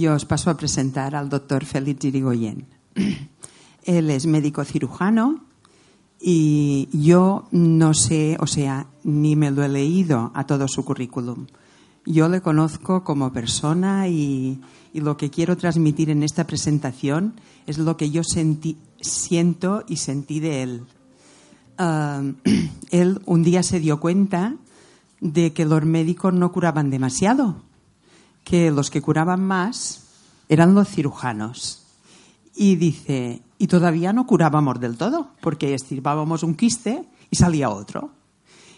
y os paso a presentar al doctor Félix Irigoyen. Él es médico cirujano y yo no sé, o sea, ni me lo he leído a todo su currículum. Yo le conozco como persona y, lo que quiero transmitir en esta presentación es lo que yo siento y sentí de él. Él un día se dio cuenta de que los médicos no curaban demasiado, que los que curaban más eran los cirujanos. Y dice, y todavía no curábamos del todo, porque estirpábamos un quiste y salía otro.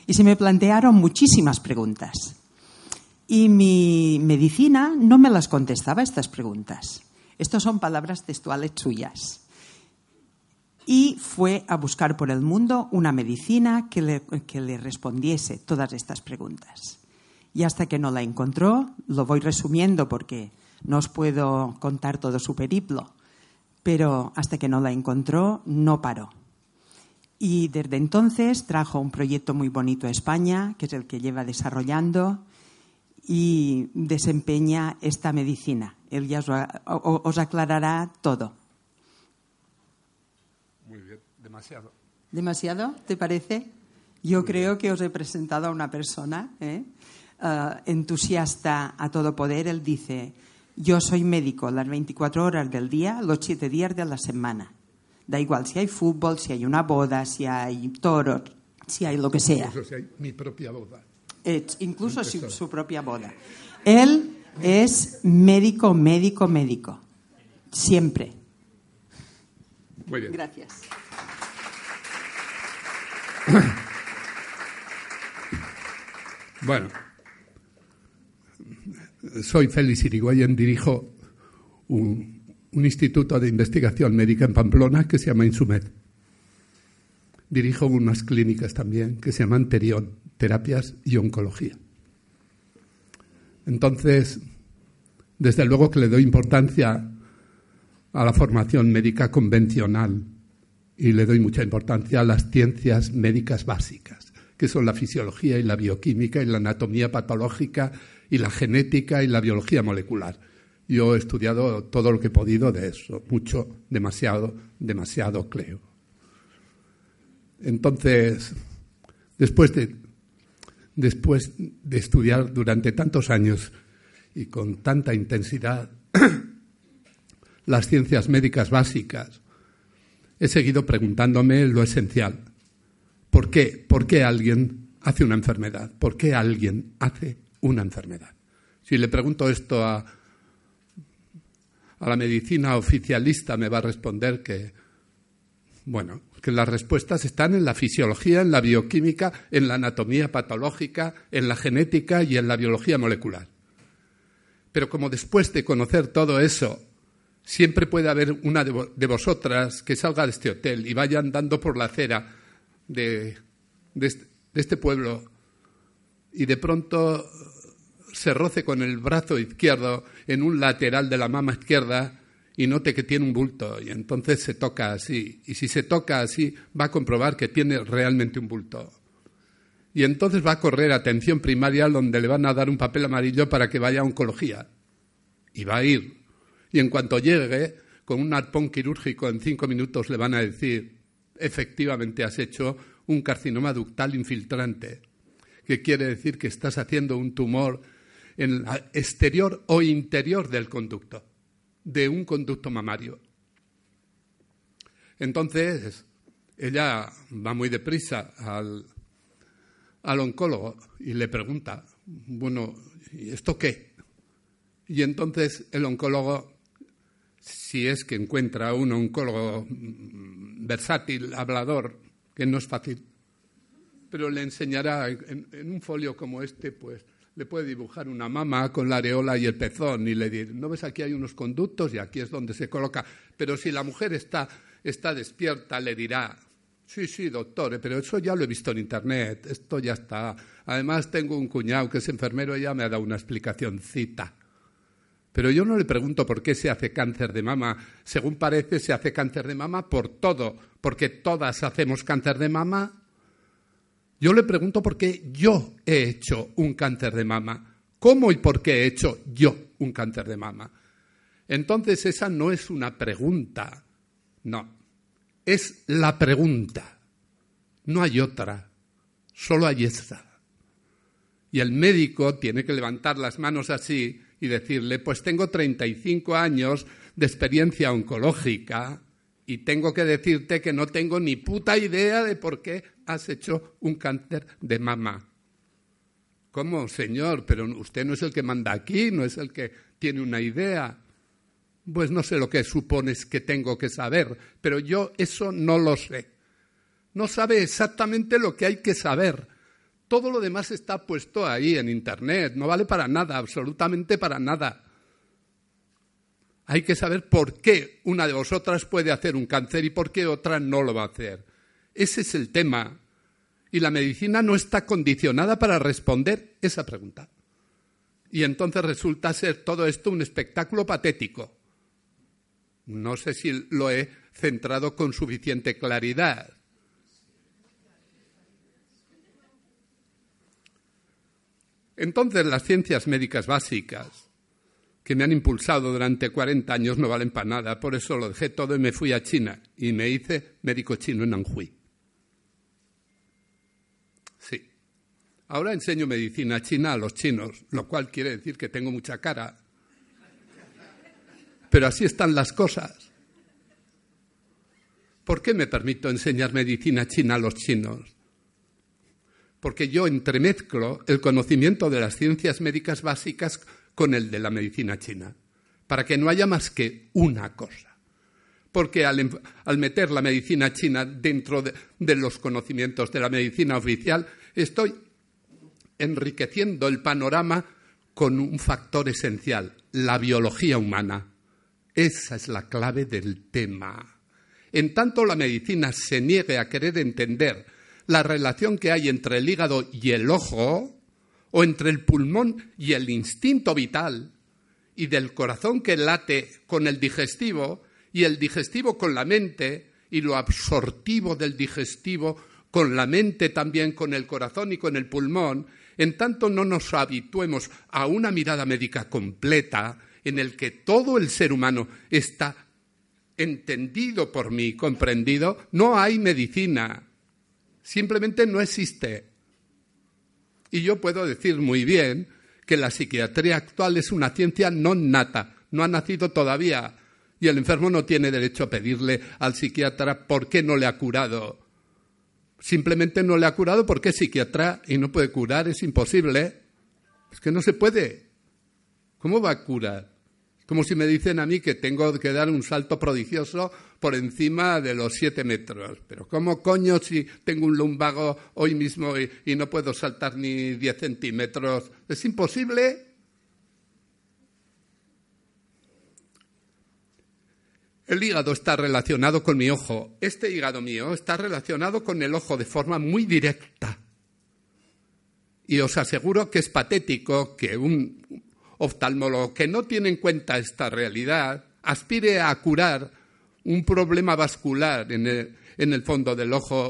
Y se me plantearon muchísimas preguntas. Y mi medicina no me las contestaba estas preguntas. Estas son palabras textuales suyas. Y fue a buscar por el mundo una medicina que le, que le respondiese todas estas preguntas. Y hasta que no la encontró, lo voy resumiendo porque no os puedo contar todo su periplo, pero hasta que no la encontró, no paró. Y desde entonces trajo un proyecto muy bonito a España, que es el que lleva desarrollando y desempeña esta medicina. Él ya os, aclarará todo. Muy bien, demasiado. ¿Demasiado? ¿Te parece? Yo creo que os he presentado a una persona ¿eh? Ah, entusiasta a todo poder. Él dice, yo soy médico las 24 horas del día, los 7 días de la semana. Da igual si hay fútbol, si hay una boda, si hay toros, si hay lo que sea. Incluso si hay mi propia boda. incluso si, su propia boda. Él es médico, médico, médico. Siempre. Muy bien. Gracias. Bueno soy Félix Irigoyen, dirijo un, instituto de investigación médica en Pamplona que se llama Insumed. Dirijo unas clínicas también que se llaman Terión, Terapias y Oncología. Entonces, desde luego que le doy importancia a la formación médica convencional y le doy mucha importancia a las ciencias médicas básicas, que son la fisiología y la bioquímica y la anatomía patológica y la genética y la biología molecular. Yo he estudiado todo lo que he podido de eso, mucho, demasiado, demasiado creo. Entonces, después de, después de estudiar durante tantos años y con tanta intensidad las ciencias médicas básicas, he seguido preguntándome lo esencial. ¿Por qué? ¿Por qué alguien hace una enfermedad? ¿Por qué alguien hace una enfermedad. Si le pregunto esto a, a la medicina oficialista, me va a responder que, bueno, que las respuestas están en la fisiología, en la bioquímica, en la anatomía patológica, en la genética y en la biología molecular. Pero como después de conocer todo eso, siempre puede haber una de, vosotras que salga de este hotel y vaya andando por la acera de, de este pueblo y de pronto se roce con el brazo izquierdo en un lateral de la mama izquierda y note que tiene un bulto y entonces se toca así. Y si se toca así, va a comprobar que tiene realmente un bulto. Y entonces va a correr a atención primaria donde le van a dar un papel amarillo para que vaya a oncología. Y va a ir. Y en cuanto llegue, con un arpón quirúrgico en cinco minutos le van a decir, efectivamente has hecho un carcinoma ductal infiltrante, que quiere decir que estás haciendo un tumor en el exterior o interior del conducto, de un conducto mamario. Entonces, ella va muy deprisa al, al oncólogo y le pregunta, bueno, ¿y esto qué? Y entonces el oncólogo, si es que encuentra un oncólogo versátil, hablador, que no es fácil, pero le enseñará en, un folio como este, pues le puede dibujar una mama con la areola y el pezón y le dirá, ¿no ves aquí hay unos conductos y aquí es donde se coloca? Pero si la mujer está, está despierta, le dirá, sí, sí, doctor, pero eso ya lo he visto en Internet, esto ya está. Además tengo un cuñado que es enfermero y ya me ha dado una explicación cita. Pero yo no le pregunto por qué se hace cáncer de mama. Según parece, se hace cáncer de mama por todo, porque todas hacemos cáncer de mama yo le pregunto por qué yo he hecho un cáncer de mama. ¿Cómo y por qué he hecho yo un cáncer de mama? Entonces esa no es una pregunta, no, es la pregunta. No hay otra, solo hay esta. Y el médico tiene que levantar las manos así y decirle, pues tengo 35 años de experiencia oncológica y tengo que decirte que no tengo ni puta idea de por qué has hecho un cáncer de mama. ¿Cómo, señor? Pero usted no es el que manda aquí, no es el que tiene una idea. Pues no sé lo que supones que tengo que saber, pero yo eso no lo sé. No sabe exactamente lo que hay que saber. Todo lo demás está puesto ahí en Internet, no vale para nada, absolutamente para nada. Hay que saber por qué una de vosotras puede hacer un cáncer y por qué otra no lo va a hacer. Ese es el tema. Y la medicina no está condicionada para responder esa pregunta. Y entonces resulta ser todo esto un espectáculo patético. No sé si lo he centrado con suficiente claridad. Entonces las ciencias médicas básicas que me han impulsado durante 40 años no valen para nada, por eso lo dejé todo y me fui a China y me hice médico chino en Anhui. Sí. Ahora enseño medicina china a los chinos, lo cual quiere decir que tengo mucha cara. Pero así están las cosas. ¿Por qué me permito enseñar medicina china a los chinos? Porque yo entremezclo el conocimiento de las ciencias médicas básicas con el de la medicina china, para que no haya más que una cosa. Porque al, meter la medicina china dentro de los conocimientos de la medicina oficial, estoy enriqueciendo el panorama con un factor esencial, la biología humana. Esa es la clave del tema. En tanto la medicina se niegue a querer entender la relación que hay entre el hígado y el ojo, o entre el pulmón y el instinto vital, y del corazón que late con el digestivo, y el digestivo con la mente, y lo absortivo del digestivo con la mente también, con el corazón y con el pulmón, en tanto no nos habituemos a una mirada médica completa en el que todo el ser humano está entendido por mí, comprendido, no hay medicina. Simplemente no existe. Y yo puedo decir muy bien que la psiquiatría actual es una ciencia no nata, no ha nacido todavía. Y el enfermo no tiene derecho a pedirle al psiquiatra por qué no le ha curado. Simplemente no le ha curado porque es psiquiatra y no puede curar, es imposible. Es que no se puede. ¿Cómo va a curar? Como si me dicen a mí que tengo que dar un salto prodigioso por encima de los siete metros. Pero ¿cómo coño si tengo un lumbago hoy mismo y, no puedo saltar ni diez centímetros? ¿Es imposible? El hígado está relacionado con mi ojo. Este hígado mío está relacionado con el ojo de forma muy directa. Y os aseguro que es patético que un oftalmólogo que no tiene en cuenta esta realidad aspire a curar un problema vascular en el, fondo del ojo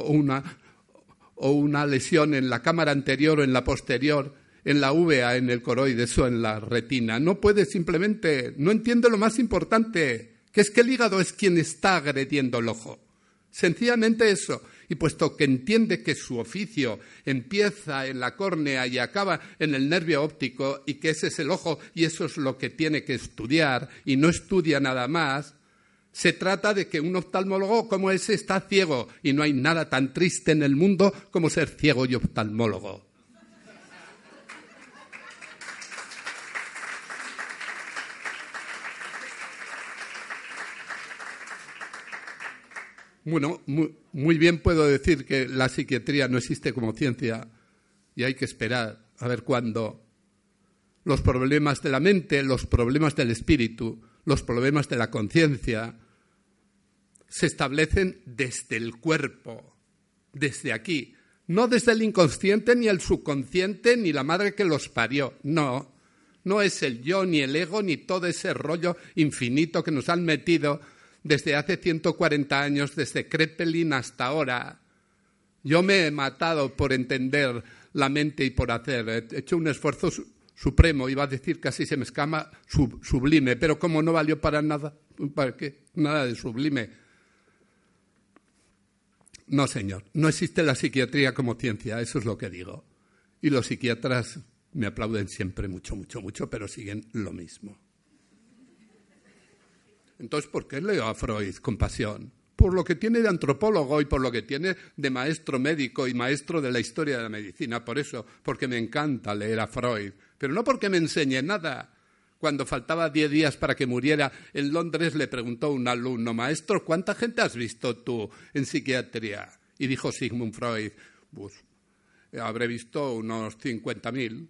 o una, lesión en la cámara anterior o en la posterior, en la uvea, en el coroides o en la retina. No puede simplemente, no entiende lo más importante, que es que el hígado es quien está agrediendo el ojo. Sencillamente eso. Y puesto que entiende que su oficio empieza en la córnea y acaba en el nervio óptico y que ese es el ojo y eso es lo que tiene que estudiar y no estudia nada más, se trata de que un oftalmólogo como ese está ciego y no hay nada tan triste en el mundo como ser ciego y oftalmólogo. Bueno, muy, bien puedo decir que la psiquiatría no existe como ciencia y hay que esperar a ver cuándo. Los problemas de la mente, los problemas del espíritu, los problemas de la conciencia se establecen desde el cuerpo, desde aquí, no desde el inconsciente ni el subconsciente ni la madre que los parió, no, no es el yo ni el ego ni todo ese rollo infinito que nos han metido desde hace 140 años, desde Kreppelin hasta ahora. Yo me he matado por entender la mente y por hacer. He hecho un esfuerzo supremo, iba a decir casi se me escama, sublime, pero como no valió para nada, ¿para qué? Nada de sublime. No, señor, no existe la psiquiatría como ciencia, eso es lo que digo. Y los psiquiatras me aplauden siempre mucho, mucho, mucho, pero siguen lo mismo. Entonces, ¿por qué leo a Freud con pasión? Por lo que tiene de antropólogo y por lo que tiene de maestro médico y maestro de la historia de la medicina. Por eso, porque me encanta leer a Freud. Pero no porque me enseñe nada. Cuando faltaba diez días para que muriera, en Londres le preguntó un alumno, maestro, ¿cuánta gente has visto tú en psiquiatría? Y dijo Sigmund Freud, pues habré visto unos 50.000.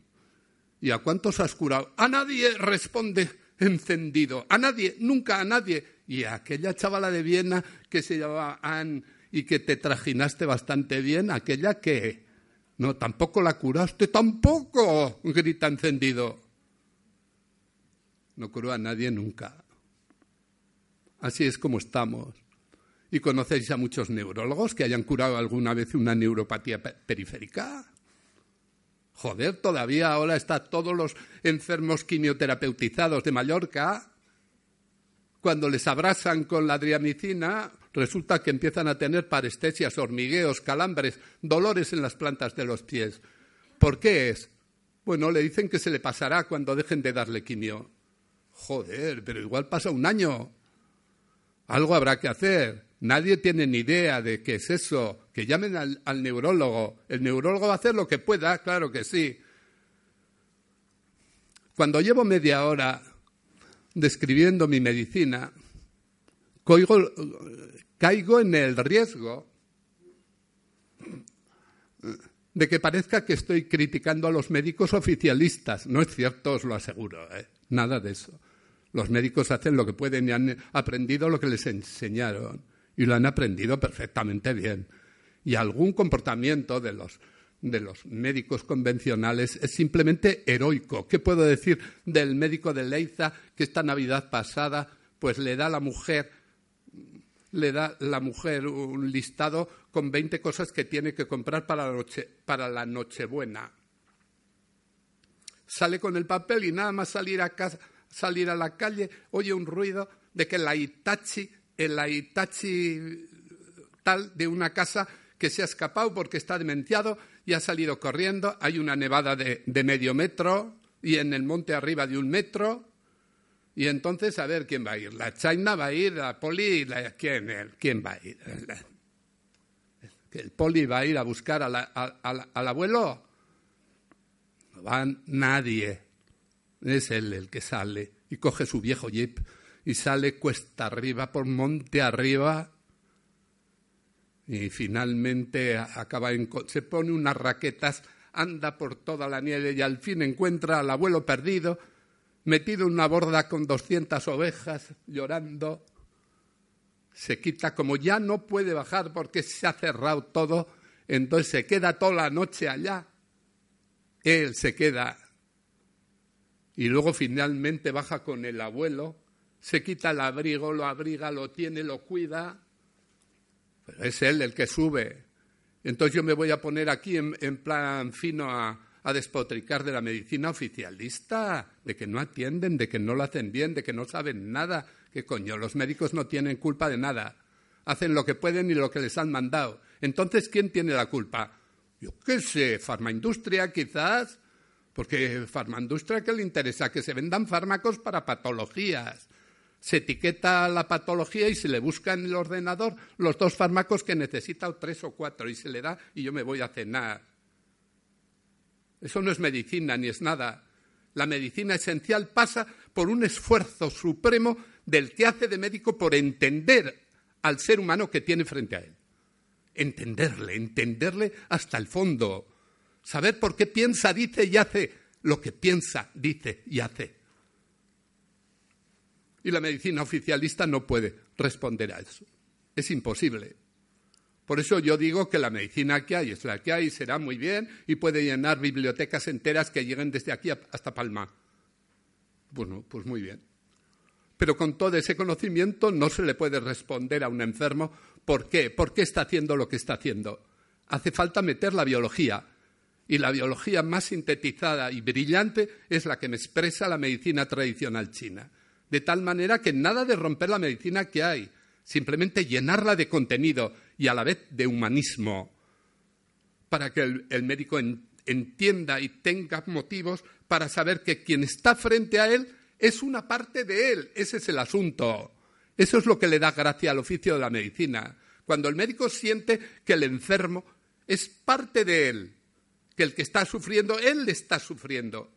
¿Y a cuántos has curado? A nadie responde encendido. A nadie, nunca a nadie. Y a aquella chavala de Viena que se llamaba Anne y que te trajinaste bastante bien, aquella que... No, tampoco la curaste, tampoco, grita encendido. No curó a nadie nunca. Así es como estamos. ¿Y conocéis a muchos neurólogos que hayan curado alguna vez una neuropatía periférica? Joder, todavía ahora están todos los enfermos quimioterapeutizados de Mallorca. Cuando les abrasan con la adriamicina, resulta que empiezan a tener parestesias, hormigueos, calambres, dolores en las plantas de los pies. ¿Por qué es? Bueno, le dicen que se le pasará cuando dejen de darle quimio. Joder, pero igual pasa un año. Algo habrá que hacer. Nadie tiene ni idea de qué es eso. Que llamen al, neurólogo. El neurólogo va a hacer lo que pueda, claro que sí. Cuando llevo media hora describiendo mi medicina, caigo en el riesgo de que parezca que estoy criticando a los médicos oficialistas. No es cierto, os lo aseguro, ¿eh? nada de eso. Los médicos hacen lo que pueden y han aprendido lo que les enseñaron y lo han aprendido perfectamente bien. Y algún comportamiento de los, de los médicos convencionales es simplemente heroico. ¿Qué puedo decir del médico de Leiza que esta Navidad pasada pues le da a la mujer le da la mujer un listado con 20 cosas que tiene que comprar para la, noche, para la Nochebuena. Sale con el papel y nada más salir a, casa, salir a la calle oye un ruido de que la Itachi el Aitachi tal de una casa que se ha escapado porque está demenciado y ha salido corriendo. Hay una nevada de, medio metro y en el monte arriba de un metro. Y entonces, a ver quién va a ir. La China va a ir, la Poli, ¿quién, ¿quién va a ir? ¿El Poli va a ir a buscar al abuelo? No va nadie. Es él el que sale y coge su viejo jeep y sale cuesta arriba por monte arriba y finalmente acaba se pone unas raquetas, anda por toda la nieve y al fin encuentra al abuelo perdido, metido en una borda con doscientas ovejas, llorando. Se quita, como ya no puede bajar porque se ha cerrado todo, entonces se queda toda la noche allá. Él se queda y luego finalmente baja con el abuelo se quita el abrigo, lo abriga, lo tiene, lo cuida. Es él el que sube. Entonces yo me voy a poner aquí en, plan fino a, a despotricar de la medicina oficialista, de que no atienden, de que no lo hacen bien, de que no saben nada. ¿Qué coño? Los médicos no tienen culpa de nada. Hacen lo que pueden y lo que les han mandado. Entonces, ¿quién tiene la culpa? Yo qué sé, farmaindustria quizás, porque farmaindustria que le interesa que se vendan fármacos para patologías se etiqueta la patología y se le busca en el ordenador los dos fármacos que necesita o tres o cuatro y se le da y yo me voy a cenar. Eso no es medicina ni es nada. La medicina esencial pasa por un esfuerzo supremo del que hace de médico por entender al ser humano que tiene frente a él. Entenderle, entenderle hasta el fondo. Saber por qué piensa, dice y hace lo que piensa, dice y hace. Y la medicina oficialista no puede responder a eso. Es imposible. Por eso yo digo que la medicina que hay es la que hay, será muy bien y puede llenar bibliotecas enteras que lleguen desde aquí hasta Palma. Bueno, pues muy bien. Pero con todo ese conocimiento no se le puede responder a un enfermo por qué, por qué está haciendo lo que está haciendo. Hace falta meter la biología. Y la biología más sintetizada y brillante es la que me expresa la medicina tradicional china. De tal manera que nada de romper la medicina que hay, simplemente llenarla de contenido y a la vez de humanismo, para que el, médico entienda y tenga motivos para saber que quien está frente a él es una parte de él. Ese es el asunto. Eso es lo que le da gracia al oficio de la medicina. Cuando el médico siente que el enfermo es parte de él, que el que está sufriendo, él está sufriendo.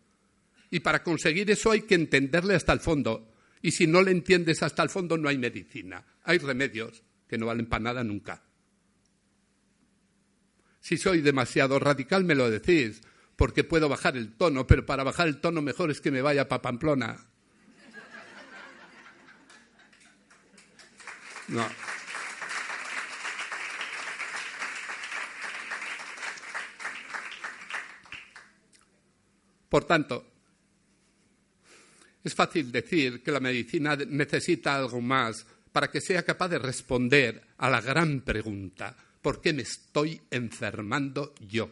Y para conseguir eso hay que entenderle hasta el fondo. Y si no le entiendes hasta el fondo, no hay medicina. Hay remedios que no valen para nada nunca. Si soy demasiado radical, me lo decís, porque puedo bajar el tono, pero para bajar el tono mejor es que me vaya para Pamplona. No. Por tanto, es fácil decir que la medicina necesita algo más para que sea capaz de responder a la gran pregunta, ¿por qué me estoy enfermando yo?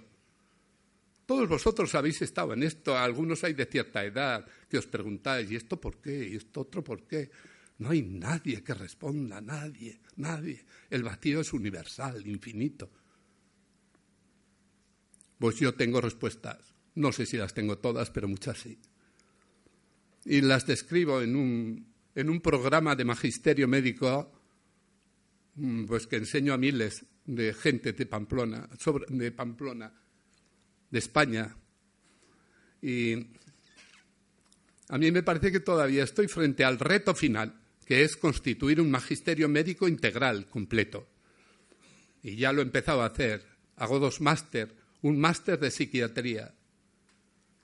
Todos vosotros habéis estado en esto, algunos hay de cierta edad que os preguntáis, ¿y esto por qué? ¿Y esto otro por qué? No hay nadie que responda, nadie, nadie. El vacío es universal, infinito. Pues yo tengo respuestas. No sé si las tengo todas, pero muchas sí. Y las describo en un, en un programa de magisterio médico mm, pues que enseño a miles de gente de Pamplona, de Pamplona, de España. Y a mí me parece que todavía estoy frente al reto final, que es constituir un magisterio médico integral, completo. Y ya lo he empezado a hacer. Hago dos máster, un máster de psiquiatría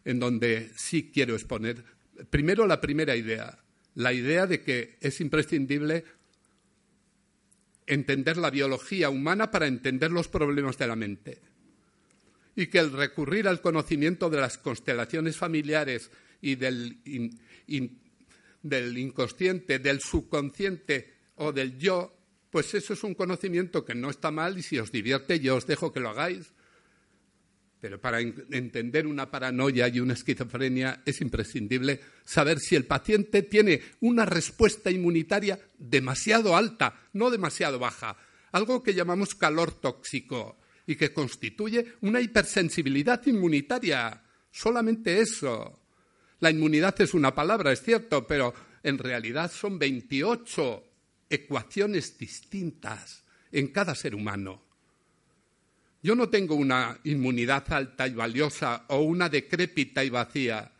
en donde sí quiero exponer. Primero, la primera idea, la idea de que es imprescindible entender la biología humana para entender los problemas de la mente. Y que el recurrir al conocimiento de las constelaciones familiares y del, inconsciente, del subconsciente o del yo, pues eso es un conocimiento que no está mal y si os divierte yo os dejo que lo hagáis pero para entender una paranoia y una esquizofrenia es imprescindible saber si el paciente tiene una respuesta inmunitaria demasiado alta, no demasiado baja, algo que llamamos calor tóxico y que constituye una hipersensibilidad inmunitaria. Solamente eso. La inmunidad es una palabra, es cierto, pero en realidad son 28 ecuaciones distintas en cada ser humano. Yo no tengo una inmunidad alta y valiosa o una decrépita y vacía.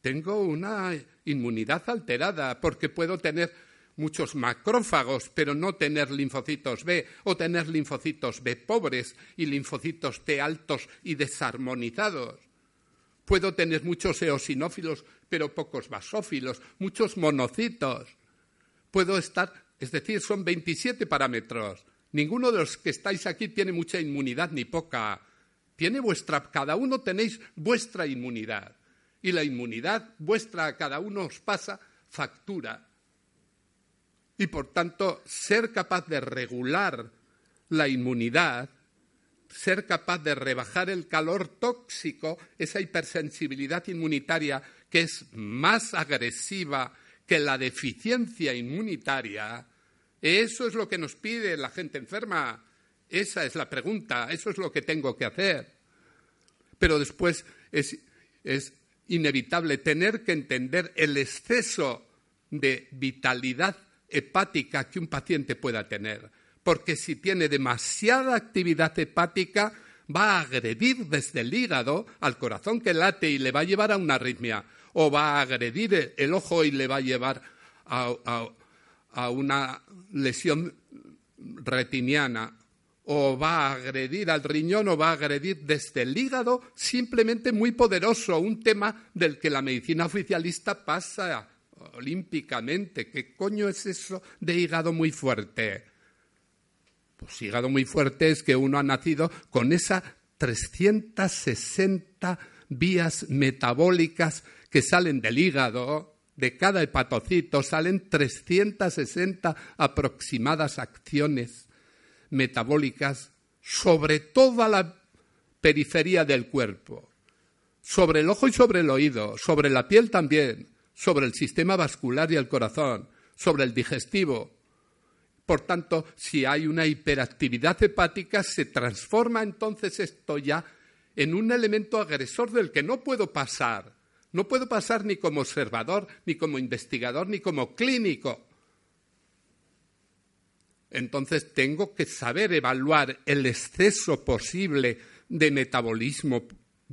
Tengo una inmunidad alterada porque puedo tener muchos macrófagos, pero no tener linfocitos B, o tener linfocitos B pobres y linfocitos T altos y desarmonizados. Puedo tener muchos eosinófilos, pero pocos basófilos, muchos monocitos. Puedo estar, es decir, son 27 parámetros. Ninguno de los que estáis aquí tiene mucha inmunidad ni poca. Tiene vuestra, cada uno tenéis vuestra inmunidad. Y la inmunidad vuestra a cada uno os pasa factura. Y por tanto, ser capaz de regular la inmunidad, ser capaz de rebajar el calor tóxico, esa hipersensibilidad inmunitaria que es más agresiva que la deficiencia inmunitaria, eso es lo que nos pide la gente enferma. Esa es la pregunta, eso es lo que tengo que hacer. Pero después es, inevitable tener que entender el exceso de vitalidad hepática que un paciente pueda tener. Porque si tiene demasiada actividad hepática, va a agredir desde el hígado al corazón que late y le va a llevar a una arritmia. O va a agredir el ojo y le va a llevar a, una lesión retiniana o va a agredir al riñón o va a agredir desde el hígado, simplemente muy poderoso, un tema del que la medicina oficialista pasa olímpicamente. ¿Qué coño es eso de hígado muy fuerte? Pues hígado muy fuerte es que uno ha nacido con esas 360 vías metabólicas que salen del hígado de cada hepatocito salen 360 aproximadas acciones metabólicas sobre toda la periferia del cuerpo, sobre el ojo y sobre el oído, sobre la piel también, sobre el sistema vascular y el corazón, sobre el digestivo. Por tanto, si hay una hiperactividad hepática, se transforma entonces esto ya en un elemento agresor del que no puedo pasar. No puedo pasar ni como observador, ni como investigador, ni como clínico. Entonces tengo que saber evaluar el exceso posible de metabolismo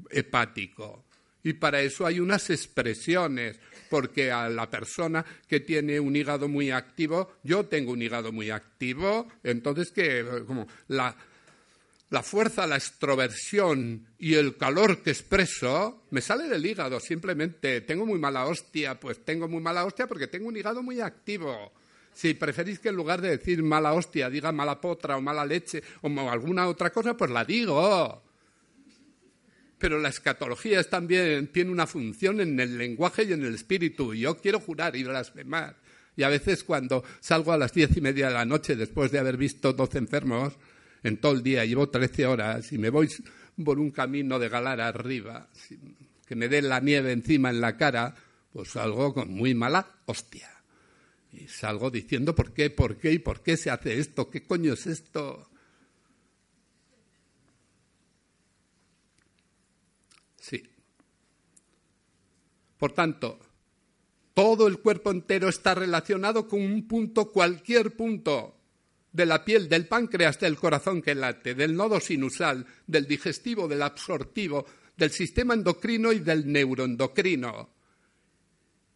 hepático. Y para eso hay unas expresiones, porque a la persona que tiene un hígado muy activo, yo tengo un hígado muy activo, entonces que como la, la fuerza, la extroversión y el calor que expreso me sale del hígado, simplemente tengo muy mala hostia, pues tengo muy mala hostia porque tengo un hígado muy activo. Si preferís que en lugar de decir mala hostia diga mala potra o mala leche o alguna otra cosa, pues la digo. Pero la escatología también tiene una función en el lenguaje y en el espíritu. Yo quiero jurar y blasfemar. Y a veces cuando salgo a las diez y media de la noche después de haber visto doce enfermos en todo el día, llevo trece horas y me voy por un camino de galar arriba, que me dé la nieve encima en la cara, pues salgo con muy mala hostia. Y salgo diciendo por qué, por qué y por qué se hace esto, qué coño es esto. Por tanto, todo el cuerpo entero está relacionado con un punto, cualquier punto de la piel, del páncreas, del corazón que late, del nodo sinusal, del digestivo, del absortivo, del sistema endocrino y del neuroendocrino.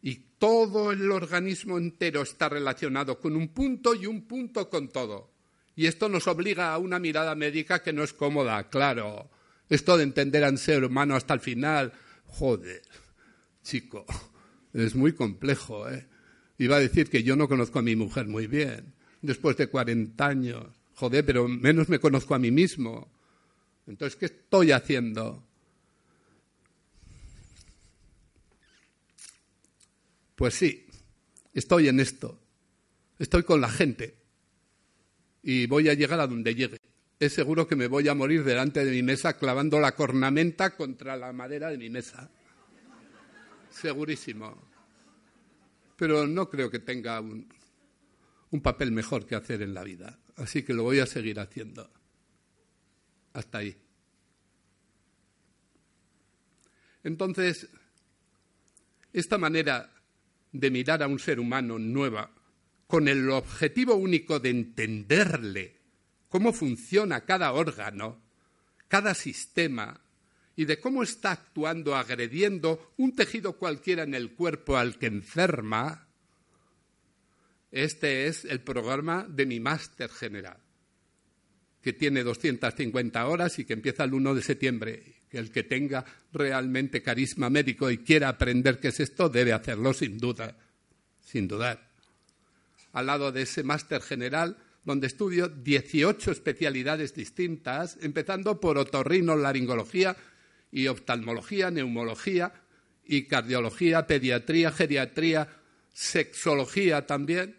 Y todo el organismo entero está relacionado con un punto y un punto con todo. Y esto nos obliga a una mirada médica que no es cómoda, claro. Esto de entender al ser humano hasta el final, joder chico. Es muy complejo, ¿eh? Iba a decir que yo no conozco a mi mujer muy bien, después de 40 años. Joder, pero menos me conozco a mí mismo. Entonces, ¿qué estoy haciendo? Pues sí, estoy en esto. Estoy con la gente. Y voy a llegar a donde llegue. Es seguro que me voy a morir delante de mi mesa clavando la cornamenta contra la madera de mi mesa segurísimo. Pero no creo que tenga un, papel mejor que hacer en la vida. Así que lo voy a seguir haciendo. Hasta ahí. Entonces, esta manera de mirar a un ser humano nueva, con el objetivo único de entenderle cómo funciona cada órgano, cada sistema, y de cómo está actuando, agrediendo un tejido cualquiera en el cuerpo al que enferma, este es el programa de mi máster general, que tiene 250 horas y que empieza el 1 de septiembre. El que tenga realmente carisma médico y quiera aprender qué es esto, debe hacerlo sin duda, sin dudar. Al lado de ese máster general, donde estudio 18 especialidades distintas, empezando por otorrino-laringología, y oftalmología, neumología y cardiología, pediatría, geriatría, sexología también.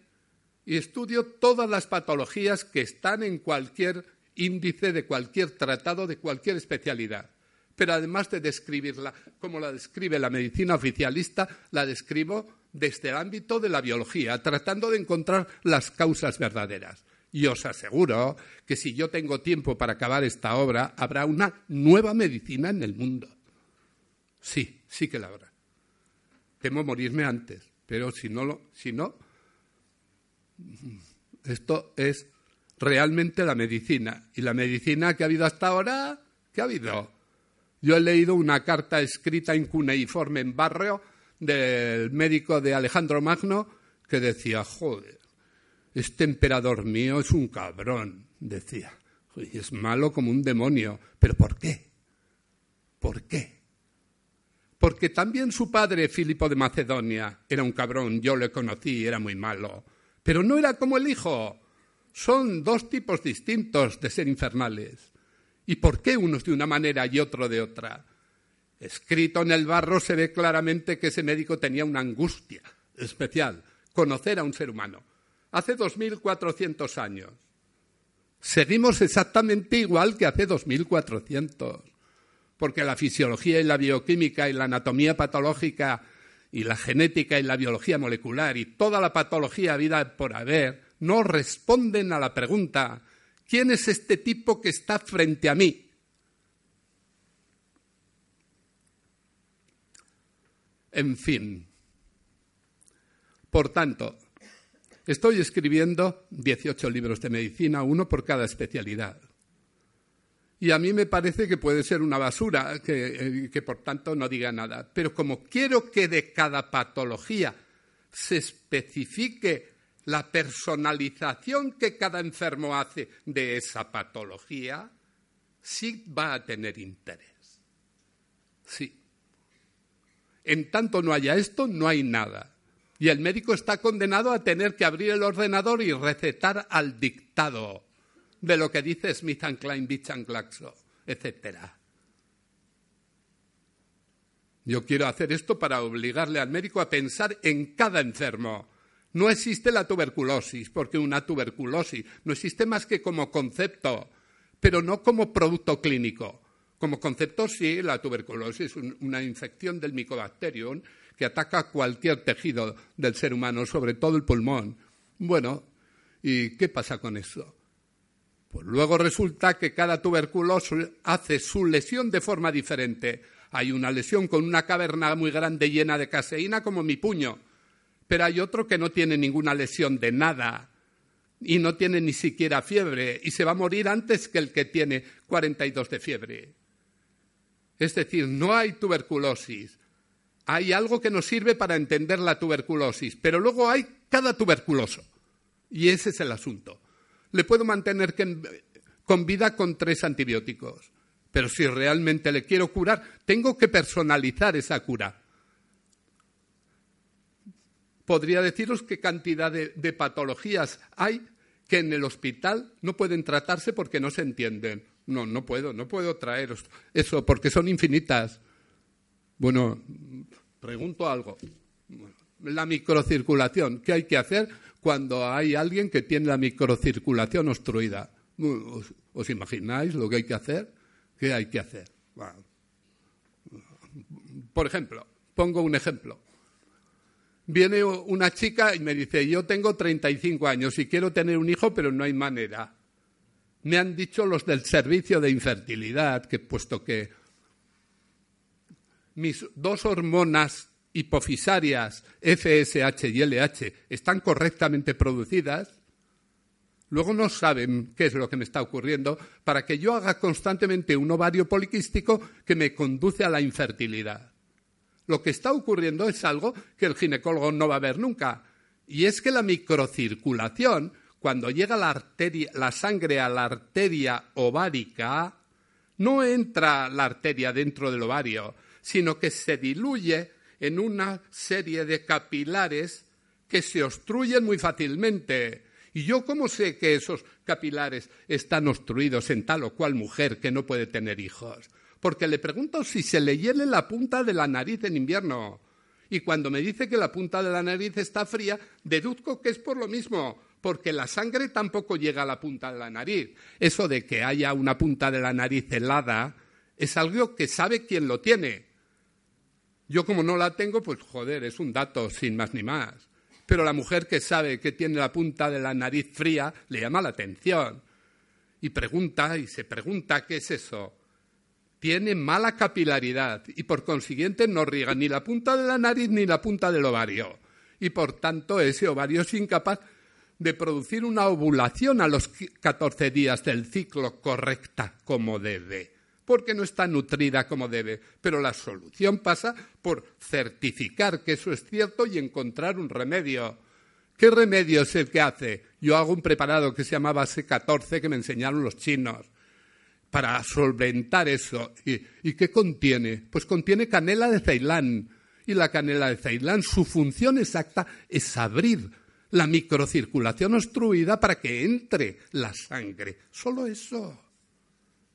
Y estudio todas las patologías que están en cualquier índice de cualquier tratado de cualquier especialidad. Pero además de describirla como la describe la medicina oficialista, la describo desde el ámbito de la biología, tratando de encontrar las causas verdaderas. Y os aseguro que si yo tengo tiempo para acabar esta obra, habrá una nueva medicina en el mundo. Sí, sí que la habrá. Temo morirme antes, pero si no, si no, esto es realmente la medicina. Y la medicina que ha habido hasta ahora, ¿qué ha habido? Yo he leído una carta escrita en cuneiforme en barrio del médico de Alejandro Magno que decía, joder, este emperador mío es un cabrón, decía. Es malo como un demonio. ¿Pero por qué? ¿Por qué? Porque también su padre, Filipo de Macedonia, era un cabrón, yo le conocí, era muy malo. Pero no era como el hijo. Son dos tipos distintos de ser infernales. ¿Y por qué unos de una manera y otro de otra? Escrito en el barro se ve claramente que ese médico tenía una angustia especial, conocer a un ser humano hace 2.400 años. Seguimos exactamente igual que hace 2.400. porque la fisiología y la bioquímica y la anatomía patológica y la genética y la biología molecular y toda la patología vida por haber no responden a la pregunta ¿quién es este tipo que está frente a mí? En fin. Por tanto, estoy escribiendo 18 libros de medicina, uno por cada especialidad. Y a mí me parece que puede ser una basura, que, que, por tanto no diga nada. Pero como quiero que de cada patología se especifique la personalización que cada enfermo hace de esa patología, sí va a tener interés. Sí. En tanto no haya esto, no hay nada. Y el médico está condenado a tener que abrir el ordenador y recetar al dictado de lo que dice Smith and Klein, Beach and Glaxo, etc. Yo quiero hacer esto para obligarle al médico a pensar en cada enfermo. No existe la tuberculosis, porque una tuberculosis no existe más que como concepto, pero no como producto clínico. Como concepto, sí, la tuberculosis es una infección del micobacterium que ataca cualquier tejido del ser humano, sobre todo el pulmón. Bueno, ¿y qué pasa con eso? Pues luego resulta que cada tuberculoso hace su lesión de forma diferente. Hay una lesión con una caverna muy grande llena de caseína como mi puño, pero hay otro que no tiene ninguna lesión de nada y no tiene ni siquiera fiebre y se va a morir antes que el que tiene 42 de fiebre. Es decir, no hay tuberculosis. Hay algo que nos sirve para entender la tuberculosis, pero luego hay cada tuberculoso. Y ese es el asunto. Le puedo mantener con vida con tres antibióticos, pero si realmente le quiero curar, tengo que personalizar esa cura. Podría deciros qué cantidad de, patologías hay que en el hospital no pueden tratarse porque no se entienden. No, no puedo, no puedo traeros eso porque son infinitas. Bueno, pregunto algo. La microcirculación, ¿qué hay que hacer cuando hay alguien que tiene la microcirculación obstruida? ¿Os, imagináis lo que hay que hacer? ¿Qué hay que hacer? Por ejemplo, pongo un ejemplo. Viene una chica y me dice, yo tengo 35 años y quiero tener un hijo, pero no hay manera me han dicho los del servicio de infertilidad que puesto que mis dos hormonas hipofisarias, FSH y LH, están correctamente producidas, luego no saben qué es lo que me está ocurriendo para que yo haga constantemente un ovario poliquístico que me conduce a la infertilidad. Lo que está ocurriendo es algo que el ginecólogo no va a ver nunca, y es que la microcirculación cuando llega la, sangre a la arteria ovárica, no entra la arteria dentro del ovario, sino que se diluye en una serie de capilares que se obstruyen muy fácilmente. ¿Y yo cómo sé que esos capilares están obstruidos en tal o cual mujer que no puede tener hijos? Porque le pregunto si se le hiele la punta de la nariz en invierno. Y cuando me dice que la punta de la nariz está fría, deduzco que es por lo mismo, porque la sangre tampoco llega a la punta de la nariz. Eso de que haya una punta de la nariz helada es algo que sabe quién lo tiene. Yo como no la tengo, pues joder, es un dato sin más ni más. Pero la mujer que sabe que tiene la punta de la nariz fría le llama la atención y pregunta y se pregunta qué es eso. Tiene mala capilaridad y por consiguiente no riega ni la punta de la nariz ni la punta del ovario. Y por tanto ese ovario es incapaz de producir una ovulación a los 14 días del ciclo correcta como debe, porque no está nutrida como debe. Pero la solución pasa por certificar que eso es cierto y encontrar un remedio. ¿Qué remedio es el que hace? Yo hago un preparado que se llama base 14 que me enseñaron los chinos para solventar eso. ¿Y, ¿Y, qué contiene? Pues contiene canela de Ceilán. Y la canela de Ceilán, su función exacta es abrir la microcirculación obstruida para que entre la sangre. Solo eso.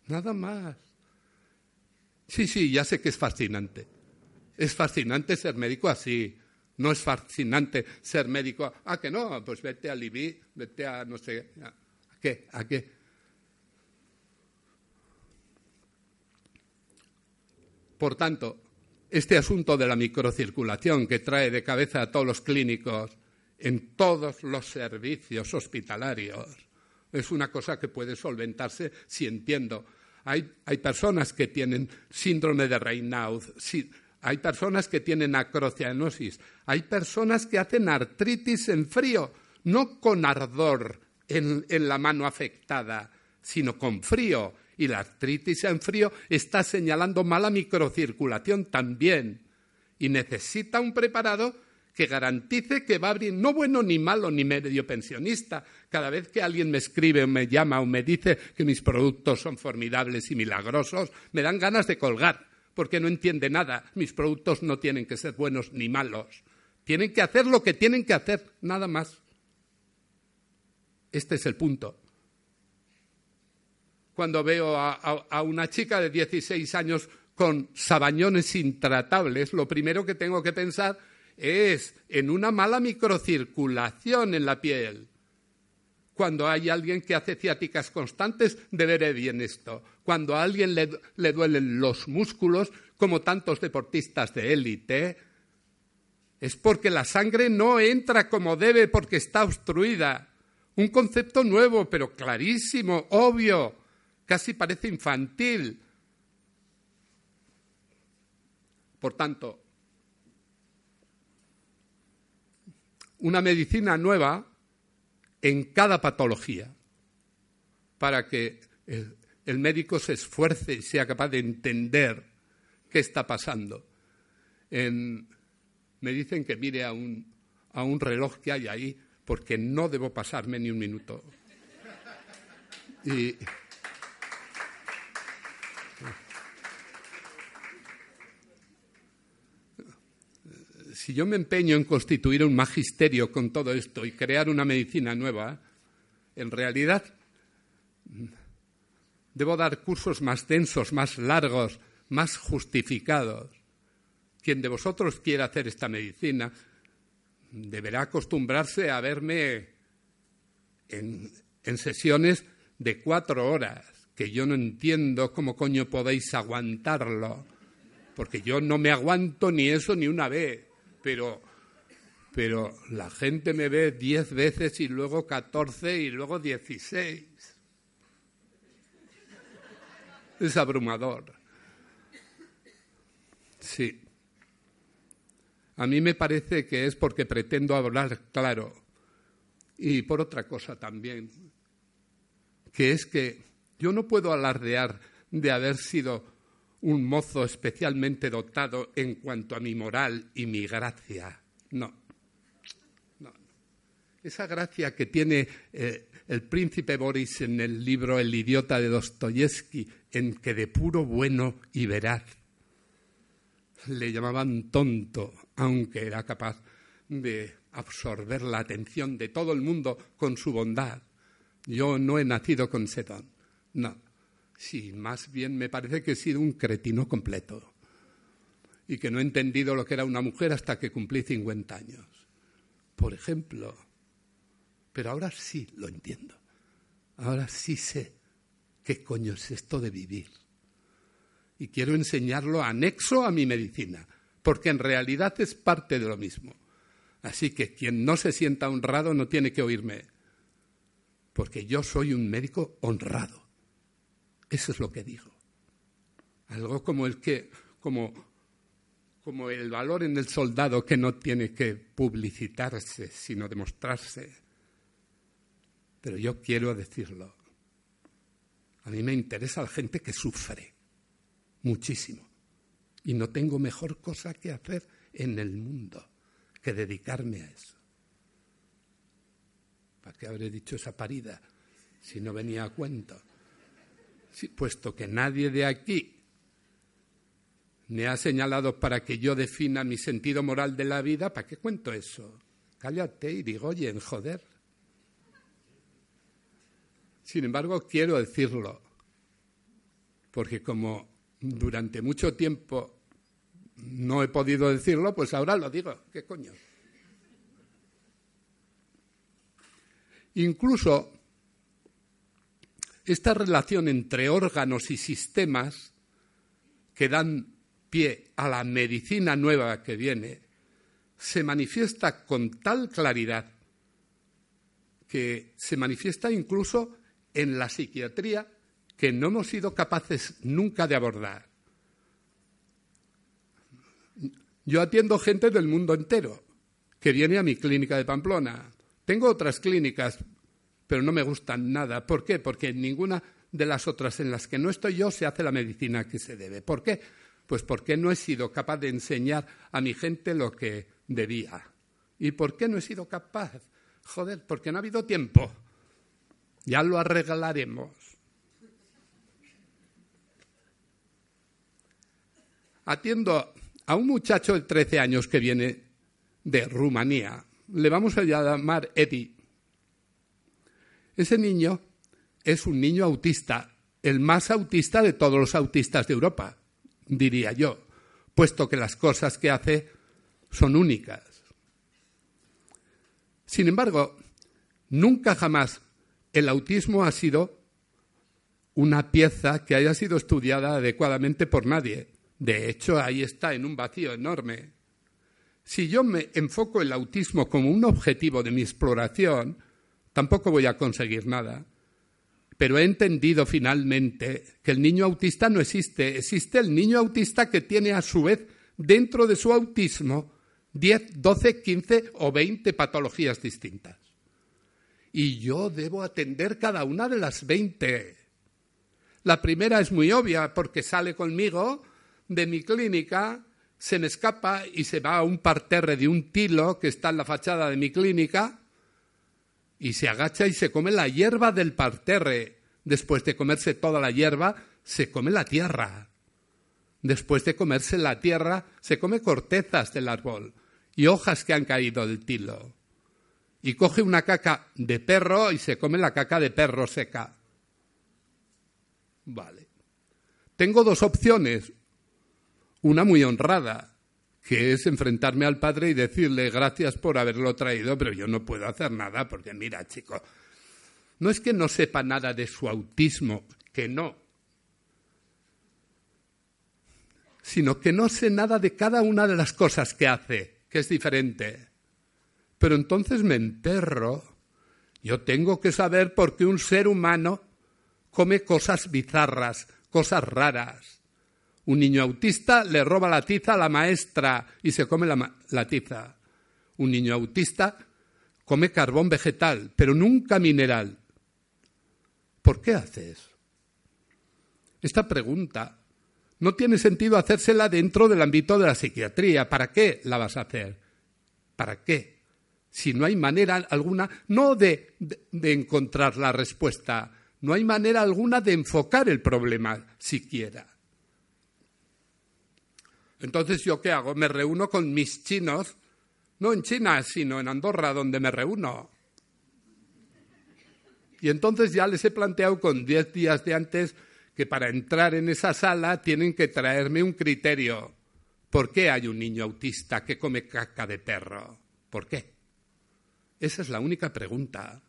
Nada más. Sí, sí, ya sé que es fascinante. Es fascinante ser médico así. No es fascinante ser médico. Ah, que no, pues vete a Libí, vete a no sé. ¿A qué? ¿A qué? Por tanto, este asunto de la microcirculación que trae de cabeza a todos los clínicos en todos los servicios hospitalarios es una cosa que puede solventarse si entiendo. Hay, hay personas que tienen síndrome de Raynaud, hay personas que tienen acrocianosis, hay personas que hacen artritis en frío, no con ardor en, en la mano afectada, sino con frío. Y la artritis en frío está señalando mala microcirculación también. Y necesita un preparado que garantice que va a abrir, no bueno ni malo ni medio pensionista. Cada vez que alguien me escribe o me llama o me dice que mis productos son formidables y milagrosos, me dan ganas de colgar, porque no entiende nada. Mis productos no tienen que ser buenos ni malos. Tienen que hacer lo que tienen que hacer, nada más. Este es el punto. Cuando veo a, a una chica de 16 años con sabañones intratables, lo primero que tengo que pensar es en una mala microcirculación en la piel. Cuando hay alguien que hace ciáticas constantes, deberé bien esto. Cuando a alguien le, le duelen los músculos, como tantos deportistas de élite, es porque la sangre no entra como debe porque está obstruida. Un concepto nuevo, pero clarísimo, obvio, casi parece infantil. Por tanto, una medicina nueva en cada patología para que el, médico se esfuerce y sea capaz de entender qué está pasando. me dicen que mire a un, a un reloj que hay ahí porque no debo pasarme ni un minuto. Y, si yo me empeño en constituir un magisterio con todo esto y crear una medicina nueva, en realidad debo dar cursos más densos, más largos, más justificados. Quien de vosotros quiera hacer esta medicina deberá acostumbrarse a verme en, sesiones de cuatro horas, que yo no entiendo cómo coño podéis aguantarlo, porque yo no me aguanto ni eso ni una vez pero, pero la gente me ve diez veces y luego catorce y luego dieciséis. Es abrumador. Sí. A mí me parece que es porque pretendo hablar claro. Y por otra cosa también, que es que yo no puedo alardear de haber sido un mozo especialmente dotado en cuanto a mi moral y mi gracia. No. no. Esa gracia que tiene eh, el príncipe Boris en el libro El idiota de Dostoyevsky, en que de puro bueno y veraz le llamaban tonto, aunque era capaz de absorber la atención de todo el mundo con su bondad. Yo no he nacido con ese don. No. Sí, más bien me parece que he sido un cretino completo y que no he entendido lo que era una mujer hasta que cumplí 50 años. Por ejemplo. Pero ahora sí lo entiendo. Ahora sí sé qué coño es esto de vivir. Y quiero enseñarlo anexo a mi medicina, porque en realidad es parte de lo mismo. Así que quien no se sienta honrado no tiene que oírme, porque yo soy un médico honrado. Eso es lo que digo. Algo como el que, como, como el valor en el soldado que no tiene que publicitarse, sino demostrarse. Pero yo quiero decirlo. A mí me interesa la gente que sufre muchísimo. Y no tengo mejor cosa que hacer en el mundo que dedicarme a eso. ¿Para qué habré dicho esa parida si no venía a cuento? Puesto que nadie de aquí me ha señalado para que yo defina mi sentido moral de la vida, ¿para qué cuento eso? Cállate y digo, oye, joder. Sin embargo, quiero decirlo, porque como durante mucho tiempo no he podido decirlo, pues ahora lo digo. ¿Qué coño? Incluso esta relación entre órganos y sistemas que dan pie a la medicina nueva que viene, se manifiesta con tal claridad que se manifiesta incluso en la psiquiatría que no hemos sido capaces nunca de abordar. Yo atiendo gente del mundo entero que viene a mi clínica de Pamplona. Tengo otras clínicas, pero no me gustan nada. ¿Por qué? Porque en ninguna de las otras en las que no estoy yo se hace la medicina que se debe. ¿Por qué? Pues porque no he sido capaz de enseñar a mi gente lo que debía. ¿Y por qué no he sido capaz? Joder, porque no ha habido tiempo. Ya lo arreglaremos. Atiendo a un muchacho de 13 años que viene de Rumanía. Le vamos a llamar Eddie. Ese niño es un niño autista, el más autista de todos los autistas de Europa, diría yo, puesto que las cosas que hace son únicas. Sin embargo, nunca jamás el autismo ha sido una pieza que haya sido estudiada adecuadamente por nadie. De hecho, ahí está en un vacío enorme. Si yo me enfoco el autismo como un objetivo de mi exploración, tampoco voy a conseguir nada. Pero he entendido finalmente que el niño autista no existe. Existe el niño autista que tiene a su vez dentro de su autismo 10, 12, 15 o 20 patologías distintas. Y yo debo atender cada una de las 20. La primera es muy obvia porque sale conmigo de mi clínica, se me escapa y se va a un parterre de un tilo que está en la fachada de mi clínica y se agacha y se come la hierba del parterre. Después de comerse toda la hierba, se come la tierra. Después de comerse la tierra, se come cortezas del árbol y hojas que han caído del tilo. Y coge una caca de perro y se come la caca de perro seca. Vale. Tengo dos opciones. Una muy honrada, que es enfrentarme al padre y decirle gracias por haberlo traído, pero yo no puedo hacer nada porque mira, chico, no es que no sepa nada de su autismo, que no, sino que no sé nada de cada una de las cosas que hace, que es diferente. Pero entonces me emperro. Yo tengo que saber por qué un ser humano come cosas bizarras, cosas raras. Un niño autista le roba la tiza a la maestra y se come la, tiza. Un niño autista come carbón vegetal, pero nunca mineral. ¿Por qué haces? Esta pregunta no tiene sentido hacérsela dentro del ámbito de la psiquiatría. ¿Para qué la vas a hacer? ¿Para qué? Si no hay manera alguna, no de, encontrar la respuesta, no hay manera alguna de enfocar el problema siquiera. Entonces, ¿yo qué hago? Me reúno con mis chinos, no en China, sino en Andorra, donde me reúno. Y entonces ya les he planteado con diez días de antes que para entrar en esa sala tienen que traerme un criterio. ¿Por qué hay un niño autista que come caca de perro? ¿Por qué? Esa es la única pregunta.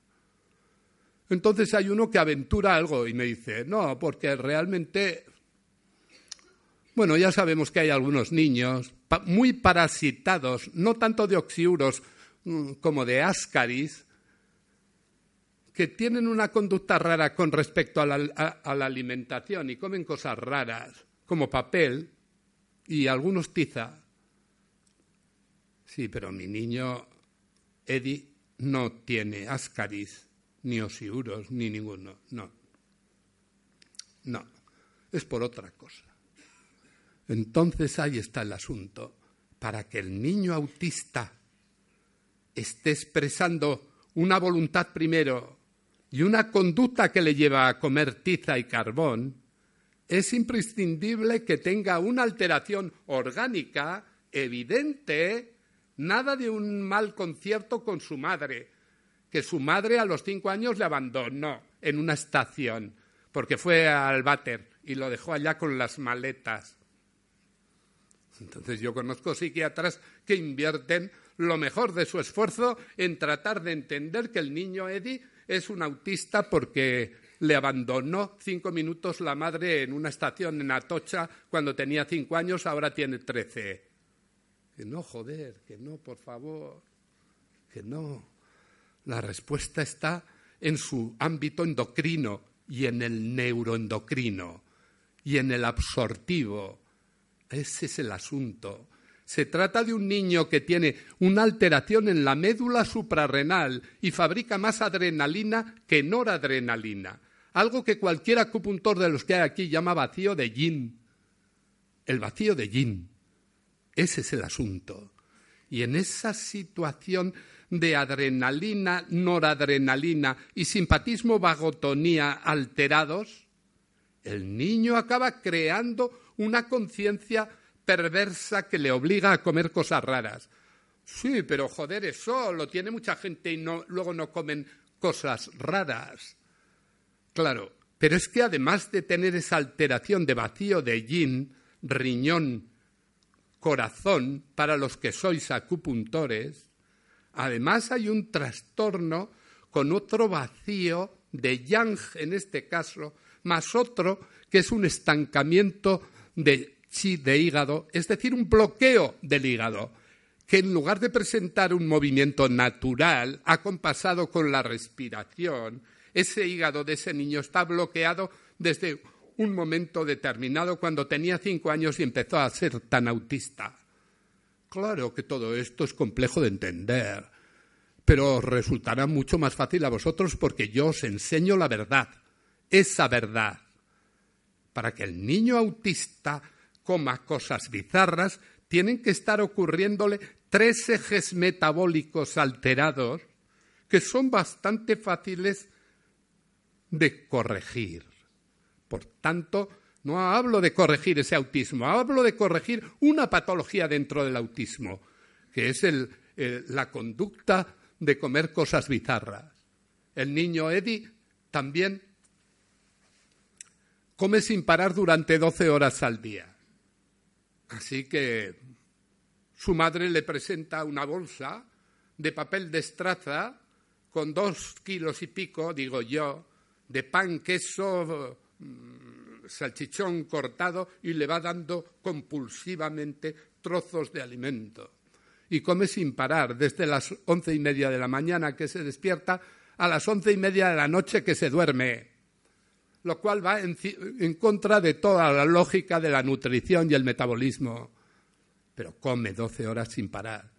Entonces hay uno que aventura algo y me dice, no, porque realmente, bueno, ya sabemos que hay algunos niños muy parasitados, no tanto de oxiuros mm, como de ascaris, que tienen una conducta rara con respecto a la, alimentación y comen cosas raras, como papel y algunos tiza. Sí, pero mi niño Eddie no tiene ascaris, ni osiuros, ni ninguno. No. No. Es por otra cosa. Entonces ahí está el asunto. Para que el niño autista esté expresando una voluntad primero y una conducta que le lleva a comer tiza y carbón, es imprescindible que tenga una alteración orgánica evidente, nada de un mal concierto con su madre, que su madre a los cinco años le abandonó en una estación, porque fue al váter y lo dejó allá con las maletas. Entonces yo conozco psiquiatras que invierten lo mejor de su esfuerzo en tratar de entender que el niño Eddie es un autista porque le abandonó cinco minutos la madre en una estación en Atocha cuando tenía cinco años, ahora tiene trece. Que no, joder, que no, por favor, que no. La respuesta está en su ámbito endocrino y en el neuroendocrino y en el absortivo. Ese es el asunto. Se trata de un niño que tiene una alteración en la médula suprarrenal y fabrica más adrenalina que noradrenalina, algo que cualquier acupuntor de los que hay aquí llama vacío de yin. El vacío de yin. Ese es el asunto. Y en esa situación de adrenalina, noradrenalina y simpatismo vagotonía alterados, el niño acaba creando una conciencia perversa que le obliga a comer cosas raras. Sí, pero joder, eso lo tiene mucha gente y luego no comen cosas raras. Claro, pero es que además de tener esa alteración de vacío de yin, riñón, corazón, para los que sois acupuntores, además hay un trastorno con otro vacío de yang en este caso, más otro que es un estancamiento de hígado, es decir, un bloqueo del hígado, que en lugar de presentar un movimiento natural, acompasado con la respiración, ese hígado de ese niño está bloqueado desde un momento determinado cuando tenía cinco años y empezó a ser tan autista. Claro que todo esto es complejo de entender, pero resultará mucho más fácil a vosotros porque yo os enseño la verdad, esa verdad, para que el niño autista coma cosas bizarras, tienen que estar ocurriéndole tres ejes metabólicos alterados que son bastante fáciles de corregir. Por tanto, no hablo de corregir ese autismo, hablo de corregir una patología dentro del autismo, que es la conducta de comer cosas bizarras. El niño Eddie también come sin parar durante 12 horas al día. Así que su madre le presenta una bolsa de papel de estraza con dos kilos y pico, digo yo, de pan, queso, mm, salchichón cortado y le va dando compulsivamente trozos de alimento. Y come sin parar, desde las once y media de la mañana que se despierta a las once y media de la noche que se duerme lo cual va en, contra de toda la lógica de la nutrición y el metabolismo. Pero come 12 horas sin parar.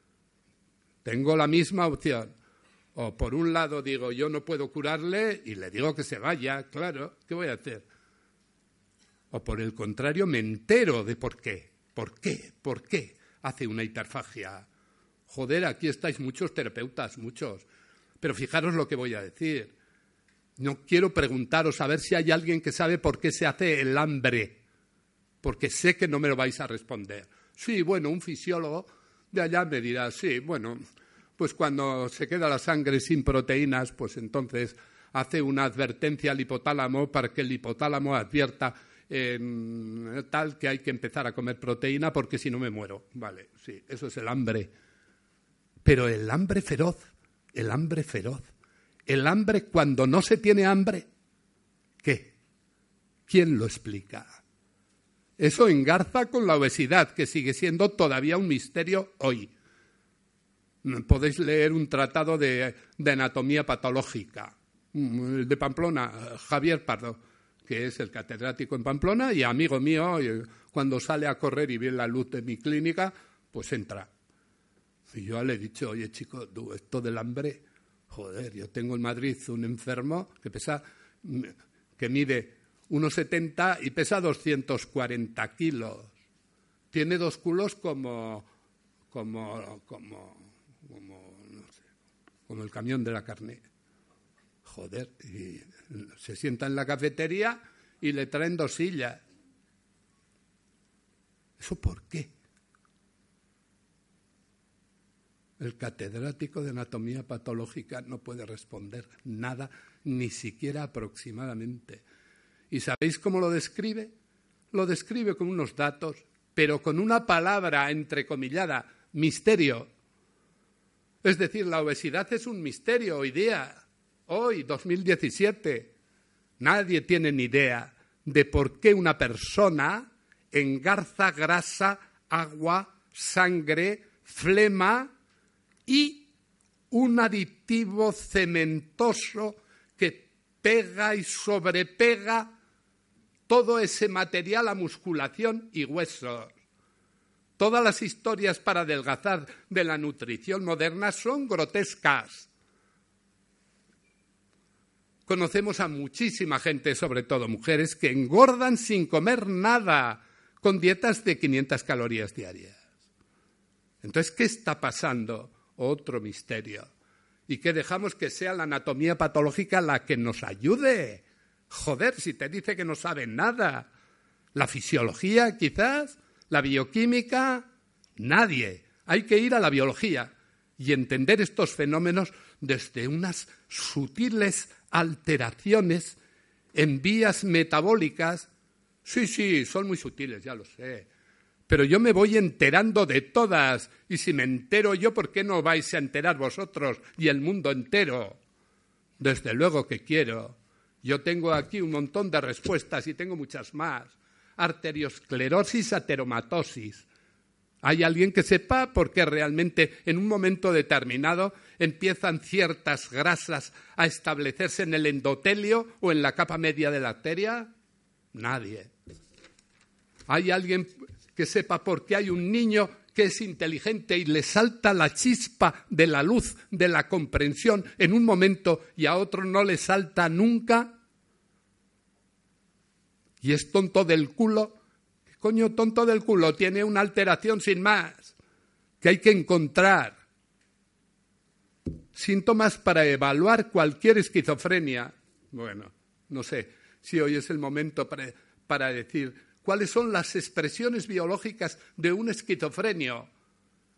Tengo la misma opción. O por un lado digo, yo no puedo curarle y le digo que se vaya, claro, ¿qué voy a hacer? O por el contrario, me entero de por qué. ¿Por qué? ¿Por qué hace una hiperfagia? Joder, aquí estáis muchos terapeutas, muchos. Pero fijaros lo que voy a decir. No quiero preguntaros a ver si hay alguien que sabe por qué se hace el hambre, porque sé que no me lo vais a responder. Sí, bueno, un fisiólogo de allá me dirá, sí, bueno, pues cuando se queda la sangre sin proteínas, pues entonces hace una advertencia al hipotálamo para que el hipotálamo advierta tal que hay que empezar a comer proteína porque si no me muero. Vale, sí, eso es el hambre. Pero el hambre feroz, el hambre feroz, el hambre cuando no se tiene hambre, ¿qué? ¿Quién lo explica? Eso engarza con la obesidad, que sigue siendo todavía un misterio hoy. Podéis leer un tratado de, anatomía patológica, mm, de Pamplona, Javier Pardo, que es el catedrático en Pamplona y amigo mío, cuando sale a correr y ve la luz de mi clínica, pues entra. Y yo le he dicho, oye chico, esto del hambre Joder, yo tengo en Madrid un enfermo que pesa, que mide 1,70 y pesa 240 kilos. Tiene dos culos como, como, como, como, no sé, como el camión de la carne. Joder, y se sienta en la cafetería y le traen dos sillas. ¿Eso por qué? El catedrático de anatomía patológica no puede responder nada, ni siquiera aproximadamente. ¿Y sabéis cómo lo describe? Lo describe con unos datos, pero con una palabra entrecomillada, misterio. Es decir, la obesidad es un misterio hoy día, hoy, 2017. Nadie tiene ni idea de por qué una persona engarza grasa, agua, sangre, flema y un aditivo cementoso que pega y sobrepega todo ese material a musculación y huesos. Todas las historias para adelgazar de la nutrición moderna son grotescas. Conocemos a muchísima gente, sobre todo mujeres, que engordan sin comer nada, con dietas de 500 calorías diarias. Entonces, ¿qué está pasando? Otro misterio. Y que dejamos que sea la anatomía patológica la que nos ayude. Joder, si te dice que no sabe nada. La fisiología, quizás, la bioquímica, nadie. Hay que ir a la biología y entender estos fenómenos desde unas sutiles alteraciones en vías metabólicas. Sí, sí, son muy sutiles, ya lo sé. Pero yo me voy enterando de todas. Y si me entero yo, ¿por qué no vais a enterar vosotros y el mundo entero? Desde luego que quiero. Yo tengo aquí un montón de respuestas y tengo muchas más. Arteriosclerosis, ateromatosis. ¿Hay alguien que sepa por qué realmente en un momento determinado empiezan ciertas grasas a establecerse en el endotelio o en la capa media de la arteria? Nadie. ¿Hay alguien que sepa por qué hay un niño que es inteligente y le salta la chispa de la luz, de la comprensión en un momento y a otro no le salta nunca? Y es tonto del culo. ¿Qué coño tonto del culo? Tiene una alteración sin más que hay que encontrar. Síntomas para evaluar cualquier esquizofrenia. Bueno, no sé si hoy es el momento para, para decir cuáles son las expresiones biológicas de un esquizofrenio,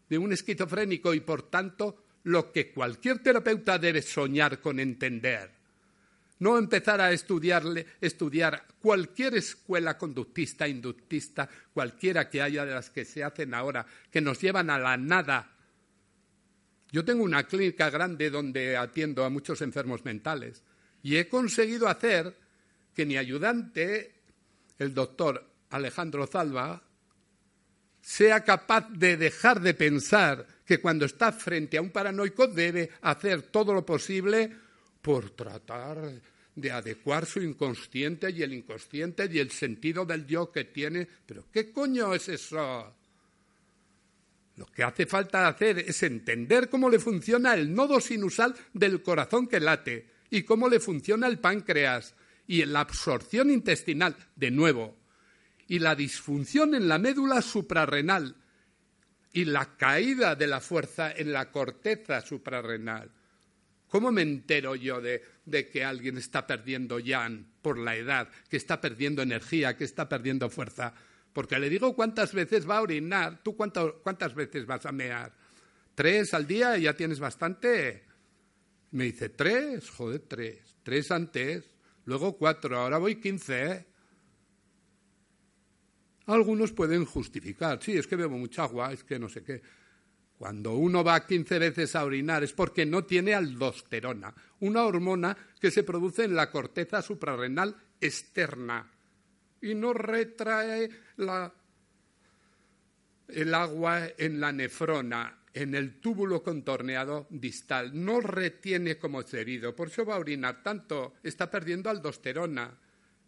de un esquizofrénico y por tanto lo que cualquier terapeuta debe soñar con entender. No empezar a estudiarle, estudiar cualquier escuela conductista, inductista, cualquiera que haya de las que se hacen ahora, que nos llevan a la nada. Yo tengo una clínica grande donde atiendo a muchos enfermos mentales y he conseguido hacer que mi ayudante, el doctor Alejandro Zalba, sea capaz de dejar de pensar que cuando está frente a un paranoico debe hacer todo lo posible por tratar de adecuar su inconsciente y el inconsciente y el sentido del yo que tiene. Pero ¿qué coño es eso? Lo que hace falta hacer es entender cómo le funciona el nodo sinusal del corazón que late y cómo le funciona el páncreas y la absorción intestinal, de nuevo, y la disfunción en la médula suprarrenal y la caída de la fuerza en la corteza suprarrenal. ¿Cómo me entero yo de, que alguien está perdiendo yan por la edad, que está perdiendo energía, que está perdiendo fuerza? Porque le digo cuántas veces va a orinar. ¿Tú cuántas veces vas a mear? ¿Tres al día y ya tienes bastante? Me dice, tres, joder, tres. Tres antes, luego cuatro, ahora voy quince, ¿eh? Algunos pueden justificar, sí, es que bebo mucha agua, es que no sé qué. Cuando uno va 15 veces a orinar es porque no tiene aldosterona, una hormona que se produce en la corteza suprarrenal externa y no retrae el agua en la nefrona, en el túbulo contorneado distal. No retiene como es debido, por eso va a orinar tanto, está perdiendo aldosterona.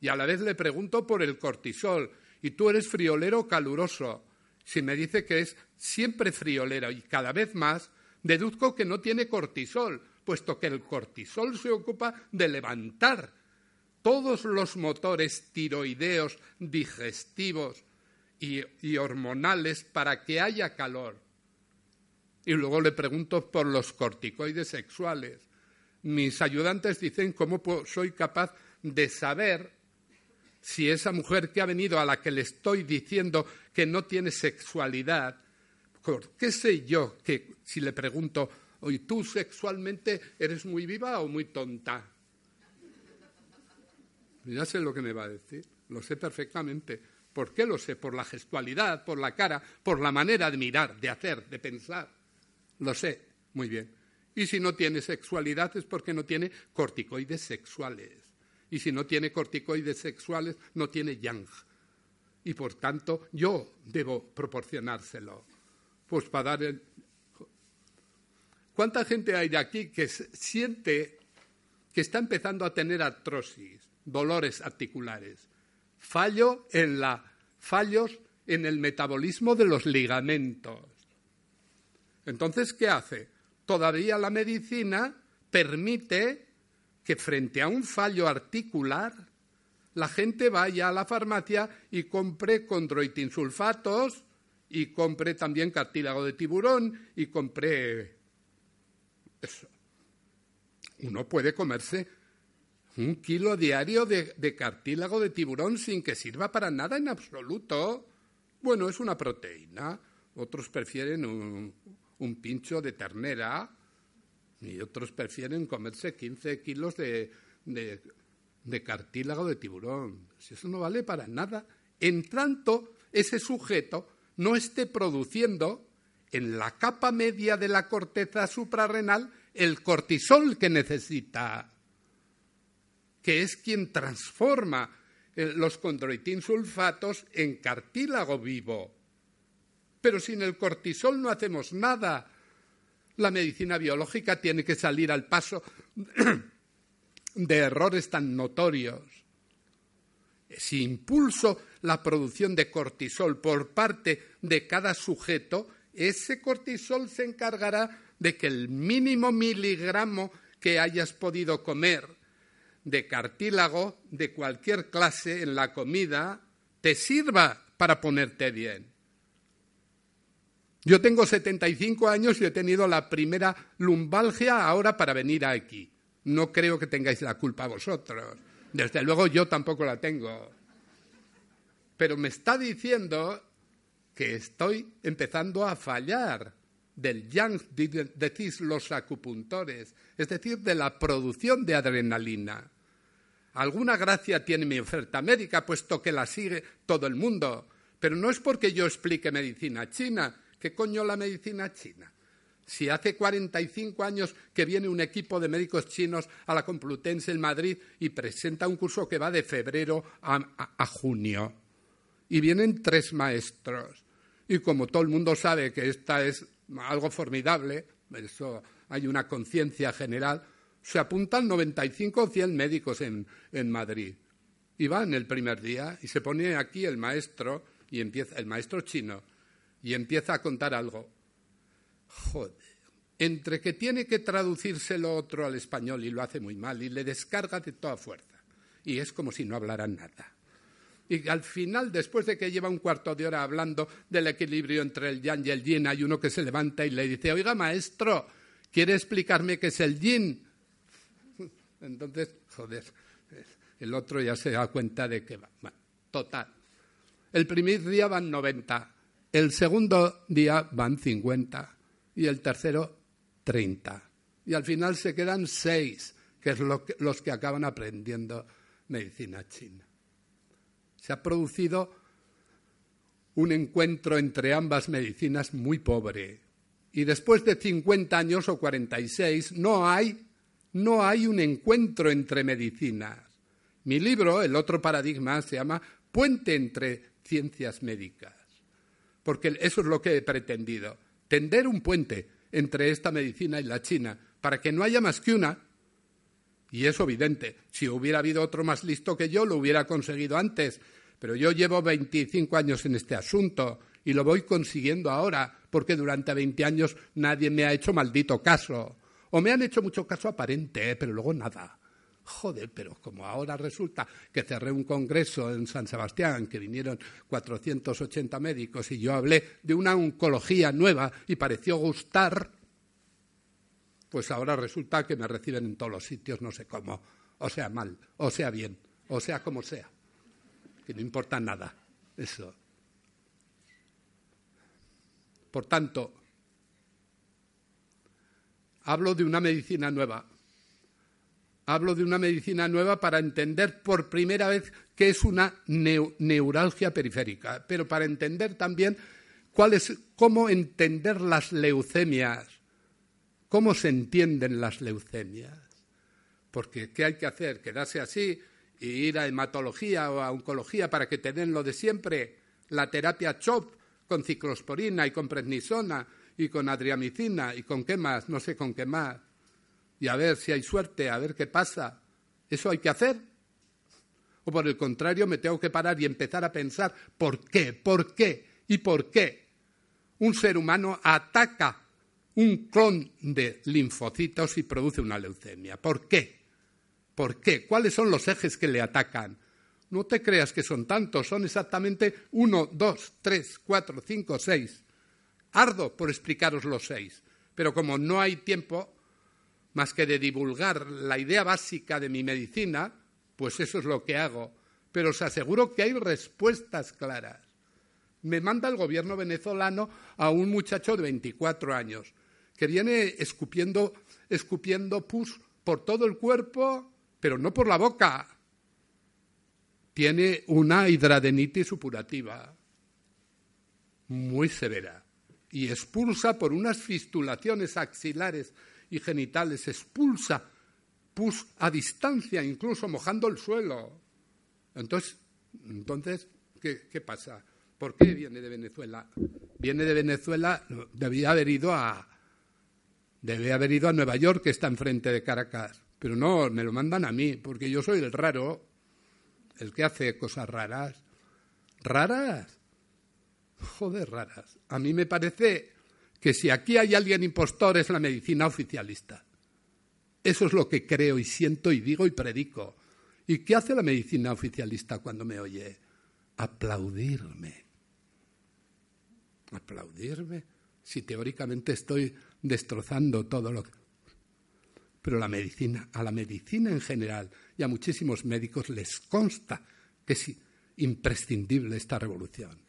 Y a la vez le pregunto por el cortisol y tú eres friolero o caluroso. Si me dice que es siempre friolero y cada vez más, deduzco que no tiene cortisol, puesto que el cortisol se ocupa de levantar todos los motores tiroideos, digestivos y, y, hormonales para que haya calor. Y luego le pregunto por los corticoides sexuales. Mis ayudantes dicen cómo soy capaz de saber si esa mujer que ha venido a la que le estoy diciendo que no tiene sexualidad, ¿qué sé yo que si le pregunto, oye, tú sexualmente eres muy viva o muy tonta? Ya sé lo que me va a decir, lo sé perfectamente. ¿Por qué lo sé? Por la gestualidad, por la cara, por la manera de mirar, de hacer, de pensar. Lo sé muy bien. Y si no tiene sexualidad es porque no tiene corticoides sexuales. Y si no tiene corticoides sexuales, no tiene yang. Y por tanto, yo debo proporcionárselo. Pues para dar el... ¿Cuánta gente hay de aquí que siente que está empezando a tener artrosis, dolores articulares, fallo en la, fallos en el metabolismo de los ligamentos? Entonces, ¿qué hace? Todavía la medicina permite que frente a un fallo articular la gente vaya a la farmacia y compre condroitinsulfatos y compre también cartílago de tiburón y compre eso. Uno puede comerse un kilo diario de, de, cartílago de tiburón sin que sirva para nada en absoluto. Bueno, es una proteína. Otros prefieren un, un pincho de ternera y otros prefieren comerse 15 kilos de, de, cartílago de tiburón. Si eso no vale para nada, en tanto ese sujeto no esté produciendo en la capa media de la corteza suprarrenal el cortisol que necesita, que es quien transforma eh, los condroitinsulfatos en cartílago vivo. Pero sin el cortisol no hacemos nada. La medicina biológica tiene que salir al paso de errores tan notorios. Si impulso la producción de cortisol por parte de cada sujeto, ese cortisol se encargará de que el mínimo miligramo que hayas podido comer de cartílago de cualquier clase en la comida te sirva para ponerte bien. Yo tengo 75 años y he tenido la primera lumbalgia ahora para venir aquí. No creo que tengáis la culpa vosotros. Desde luego yo tampoco la tengo. Pero me está diciendo que estoy empezando a fallar del yang, decís los acupuntores, es decir, de la producción de adrenalina. Alguna gracia tiene mi oferta médica, puesto que la sigue todo el mundo, pero no es porque yo explique medicina china, ¿Qué coño la medicina china? Si hace 45 años que viene un equipo de médicos chinos a la Complutense en Madrid y presenta un curso que va de febrero a, junio, y vienen tres maestros, y como todo el mundo sabe que esta es algo formidable, eso hay una conciencia general, se apuntan 95 o 100 médicos en, en Madrid. Y van el primer día y se pone aquí el maestro y empieza el maestro chino y empieza a contar algo. Joder, entre que tiene que traducirse lo otro al español y lo hace muy mal y le descarga de toda fuerza. Y es como si no hablara nada. Y al final, después de que lleva un cuarto de hora hablando del equilibrio entre el yang y el yin, hay uno que se levanta y le dice, oiga, maestro, ¿quiere explicarme qué es el yin? Entonces, joder, el otro ya se da cuenta de que va. Bueno, total. El primer día van 90, el segundo día van 50 y el tercero 30. Y al final se quedan seis, que es los que acaban aprendiendo medicina china. Se ha producido un encuentro entre ambas medicinas muy pobre. Y después de 50 años o 46 no hay, no hay un encuentro entre medicinas. Mi libro, El otro paradigma, se llama Puente entre ciencias médicas porque eso es lo que he pretendido, tender un puente entre esta medicina y la china, para que no haya más que una, y es evidente, si hubiera habido otro más listo que yo, lo hubiera conseguido antes, pero yo llevo 25 años en este asunto y lo voy consiguiendo ahora, porque durante 20 años nadie me ha hecho maldito caso, o me han hecho mucho caso aparente, ¿eh? pero luego nada. Joder, pero como ahora resulta que cerré un congreso en San Sebastián, que vinieron 480 médicos y yo hablé de una oncología nueva y pareció gustar, pues ahora resulta que me reciben en todos los sitios, no sé cómo, o sea mal, o sea bien, o sea como sea, que no importa nada, eso. Por tanto, hablo de una medicina nueva, Hablo de una medicina nueva para entender por primera vez qué es una neuralgia periférica, pero para entender también cuál es, cómo entender las leucemias, cómo se entienden las leucemias. Porque ¿qué hay que hacer? Quedarse así y ir a hematología o a oncología para que te den lo de siempre, la terapia CHOP con ciclosporina y con prednisona y con adriamicina y con qué más, no sé con qué más, y a ver si hay suerte, a ver qué pasa. ¿Eso hay que hacer? O por el contrario, me tengo que parar y empezar a pensar por qué, por qué y por qué un ser humano ataca un clon de linfocitos y produce una leucemia. ¿Por qué? ¿Por qué? ¿Cuáles son los ejes que le atacan? No te creas que son tantos, son exactamente uno, dos, tres, cuatro, cinco, seis. Ardo por explicaros los seis, pero como no hay tiempo más que de divulgar la idea básica de mi medicina, pues eso es lo que hago. Pero os aseguro que hay respuestas claras. Me manda el gobierno venezolano a un muchacho de 24 años que viene escupiendo, escupiendo pus por todo el cuerpo, pero no por la boca. Tiene una hidradenitis supurativa muy severa y expulsa por unas fistulaciones axilares y genitales, expulsa pus a distancia, incluso mojando el suelo. Entonces, entonces ¿qué, qué pasa? ¿Por qué viene de Venezuela? Viene de Venezuela, debía haber ido a, debe haber ido a Nueva York, que está enfrente de Caracas. Pero no, me lo mandan a mí, porque yo soy el raro, el que hace cosas raras. ¿Raras? Joder, raras. A mí me parece que si aquí hay alguien impostor es la medicina oficialista. Eso es lo que creo y siento y digo y predico. ¿Y qué hace la medicina oficialista cuando me oye? Aplaudirme. Aplaudirme. Si teóricamente estoy destrozando todo lo que... Pero la medicina, a la medicina en general y a muchísimos médicos les consta que es imprescindible esta revolución,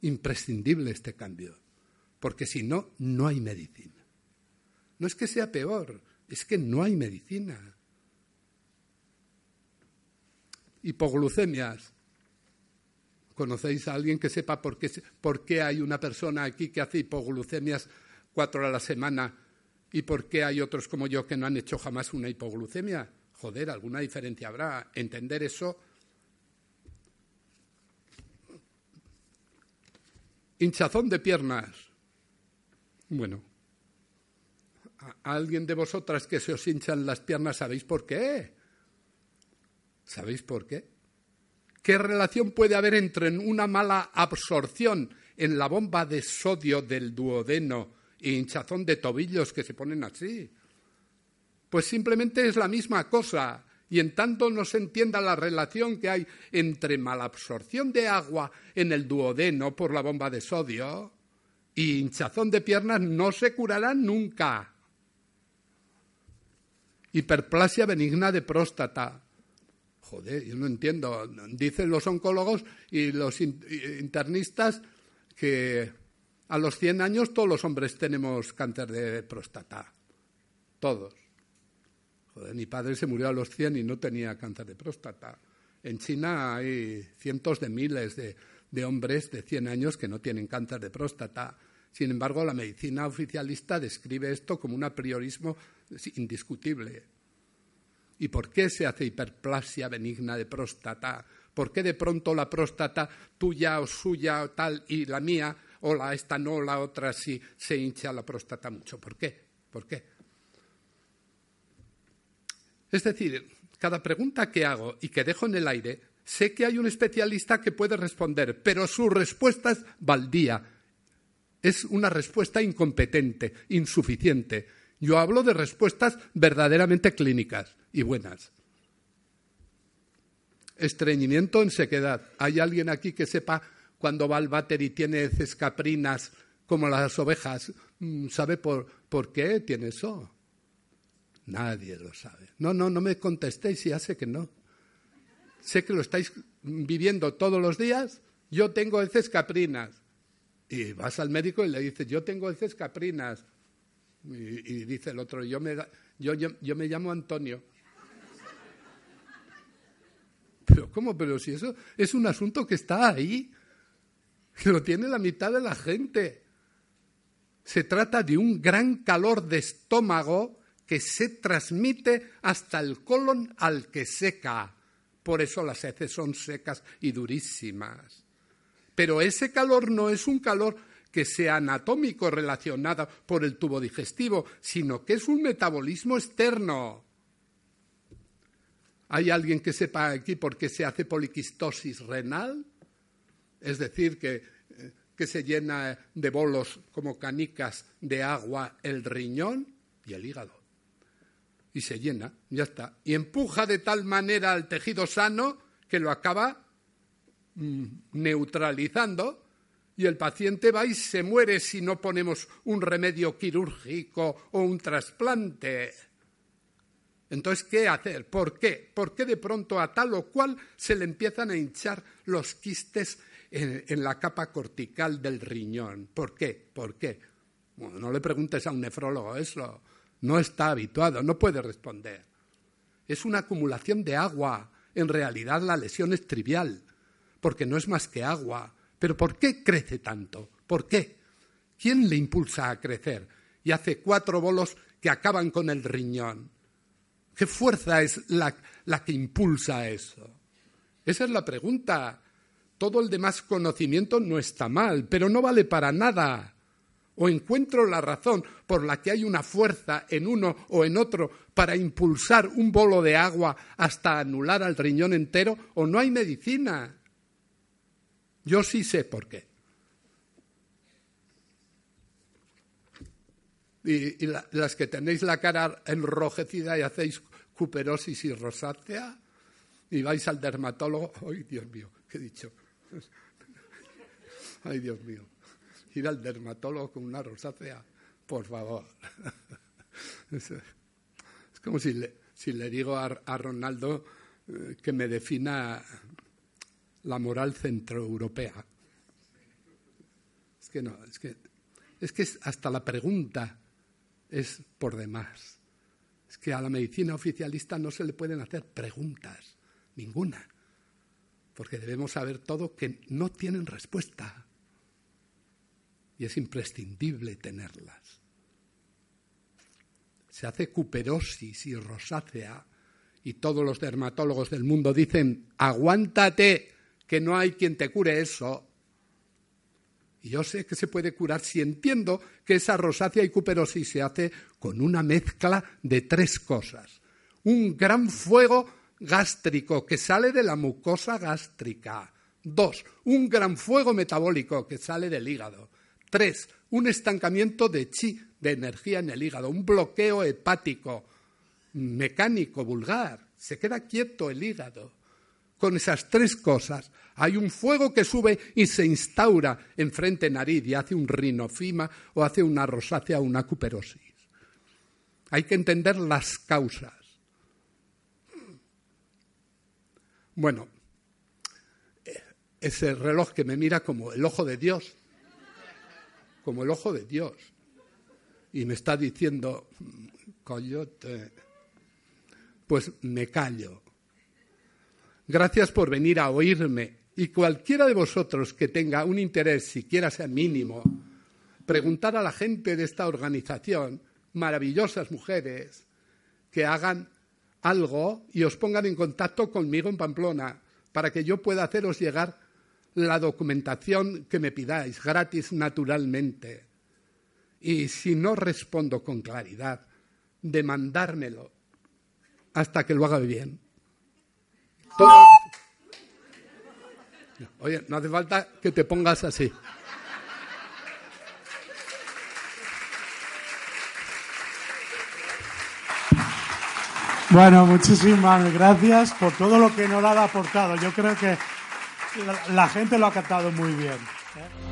imprescindible este cambio, porque si no, no hay medicina. No es que sea peor, es que no hay medicina. Hipoglucemias. ¿Conocéis a alguien que sepa por qué, hay una persona aquí que hace hipoglucemias cuatro a la semana y por qué hay otros como yo que no han hecho jamás una hipoglucemia. Joder, alguna diferencia habrá. Entender eso. Hinchazón de piernas. Bueno, ¿a alguien de vosotras que se os hinchan las piernas sabéis por qué? ¿Sabéis por qué? ¿Qué relación puede haber entre una mala absorción en la bomba de sodio del duodeno y hinchazón de tobillos que se ponen así. Pues simplemente es la misma cosa. Y en tanto no se entienda la relación que hay entre malabsorción de agua en el duodeno por la bomba de sodio y hinchazón de piernas, no se curará nunca. Hiperplasia benigna de próstata. Joder, yo no entiendo. Dicen los oncólogos y los internistas que a los 100 años todos los hombres tenemos cáncer de próstata. Todos. Joder, mi padre se murió a los 100 y no tenía cáncer de próstata. En China hay cientos de miles de, de hombres de 100 años que no tienen cáncer de próstata. Sin embargo, la medicina oficialista describe esto como un apriorismo indiscutible. ¿Y por qué se hace hiperplasia benigna de próstata? ¿Por qué de pronto la próstata tuya o suya o tal y la mía o la esta no, la otra sí se hincha la próstata mucho. ¿Por qué? ¿Por qué? Es decir, cada pregunta que hago y que dejo en el aire, sé que hay un especialista que puede responder, pero su respuesta es baldía. Es una respuesta incompetente, insuficiente. Yo hablo de respuestas verdaderamente clínicas y buenas. Estreñimiento en sequedad. ¿Hay alguien aquí que sepa cuando va al váter y tiene heces caprinas como las ovejas, mm, ¿sabe por, por qué tiene eso? Nadie lo sabe. No, no, no me contestéis, ya sé que no. Sé que lo estáis viviendo todos los días. Yo tengo heces caprinas. Y vas al médico y le dices, yo tengo heces caprinas. Y, dice el otro, yo me, yo, yo me llamo Antonio. Pero ¿cómo? Pero si eso es un asunto que está ahí que lo tiene la mitad de la gente. Se trata de un gran calor de estómago que se transmite hasta el colon al que seca. Por eso las heces son secas y durísimas. Pero ese calor no es un calor que sea anatómico relacionado por el tubo digestivo, sino que es un metabolismo externo. ¿Hay alguien que sepa aquí por qué se hace poliquistosis renal? Es decir, que, eh, que se llena de bolos como canicas de agua el riñón y el hígado. Y se llena, ya está. Y empuja de tal manera al tejido sano que lo acaba mm, neutralizando y el paciente va y se muere si no ponemos un remedio quirúrgico o un trasplante. Entonces, ¿qué hacer? ¿Por qué? ¿Por qué de pronto a tal o cual se le empiezan a hinchar los quistes en, la capa cortical del riñón? ¿Por qué? ¿Por qué? Bueno, no le preguntes a un nefrólogo eso. No está habituado, no puede responder. Es una acumulación de agua. En realidad la lesión es trivial, porque no es más que agua pero ¿por qué crece tanto? ¿Por qué? ¿Quién le impulsa a crecer? Y hace cuatro bolos que acaban con el riñón. ¿Qué fuerza es la, que impulsa eso? Esa es la pregunta. Todo el demás conocimiento no está mal, pero no vale para nada. O encuentro la razón por la que hay una fuerza en uno o en otro para impulsar un bolo de agua hasta anular al riñón entero, o no hay medicina. Yo sí sé por qué. Y, las que tenéis la cara enrojecida y hacéis cuperosis y rosácea y vais al dermatólogo, ¡ay Dios mío! ¿Qué he dicho? ¡Ay Dios mío! Ir al dermatólogo con una rosácea, por favor. Es, como si le, digo a, a Ronaldo eh, que me defina la moral centroeuropea. Es que no, es que, es que hasta la pregunta es por demás. Es que a la medicina oficialista no se le pueden hacer preguntas, ninguna, porque debemos saber todo que no tienen respuesta y es imprescindible tenerlas. Se hace cuperosis y rosácea y todos los dermatólogos del mundo dicen, aguántate, que no hay quien te cure eso. Y yo sé que se puede curar si entiendo que esa rosácea y cuperosis se hace con una mezcla de tres cosas. Un gran fuego gástrico que sale de la mucosa gástrica. Dos, un gran fuego metabólico que sale del hígado. Tres, un estancamiento de chi, de energía en el hígado, un bloqueo hepático mecánico vulgar. Se queda quieto el hígado con esas tres cosas, hay un fuego que sube y se instaura en frente nariz y hace un rinofima o hace una rosácea o una cuperosis. Hay que entender las causas. Bueno, ese reloj que me mira como el ojo de Dios, como el ojo de Dios, y me está diciendo, coyote, pues me callo Gracias por venir a oírme. Y cualquiera de vosotros que tenga un interés, siquiera sea mínimo, preguntar a la gente de esta organización, maravillosas mujeres, que hagan algo y os pongan en contacto conmigo en Pamplona para que yo pueda haceros llegar la documentación que me pidáis, gratis naturalmente. Y si no respondo con claridad, demandármelo hasta que lo haga bien. Oye, no hace falta que te pongas así. Bueno, muchísimas gracias por todo lo que nos ha aportado. Yo creo que la, gente lo ha captado muy bien. ¿eh?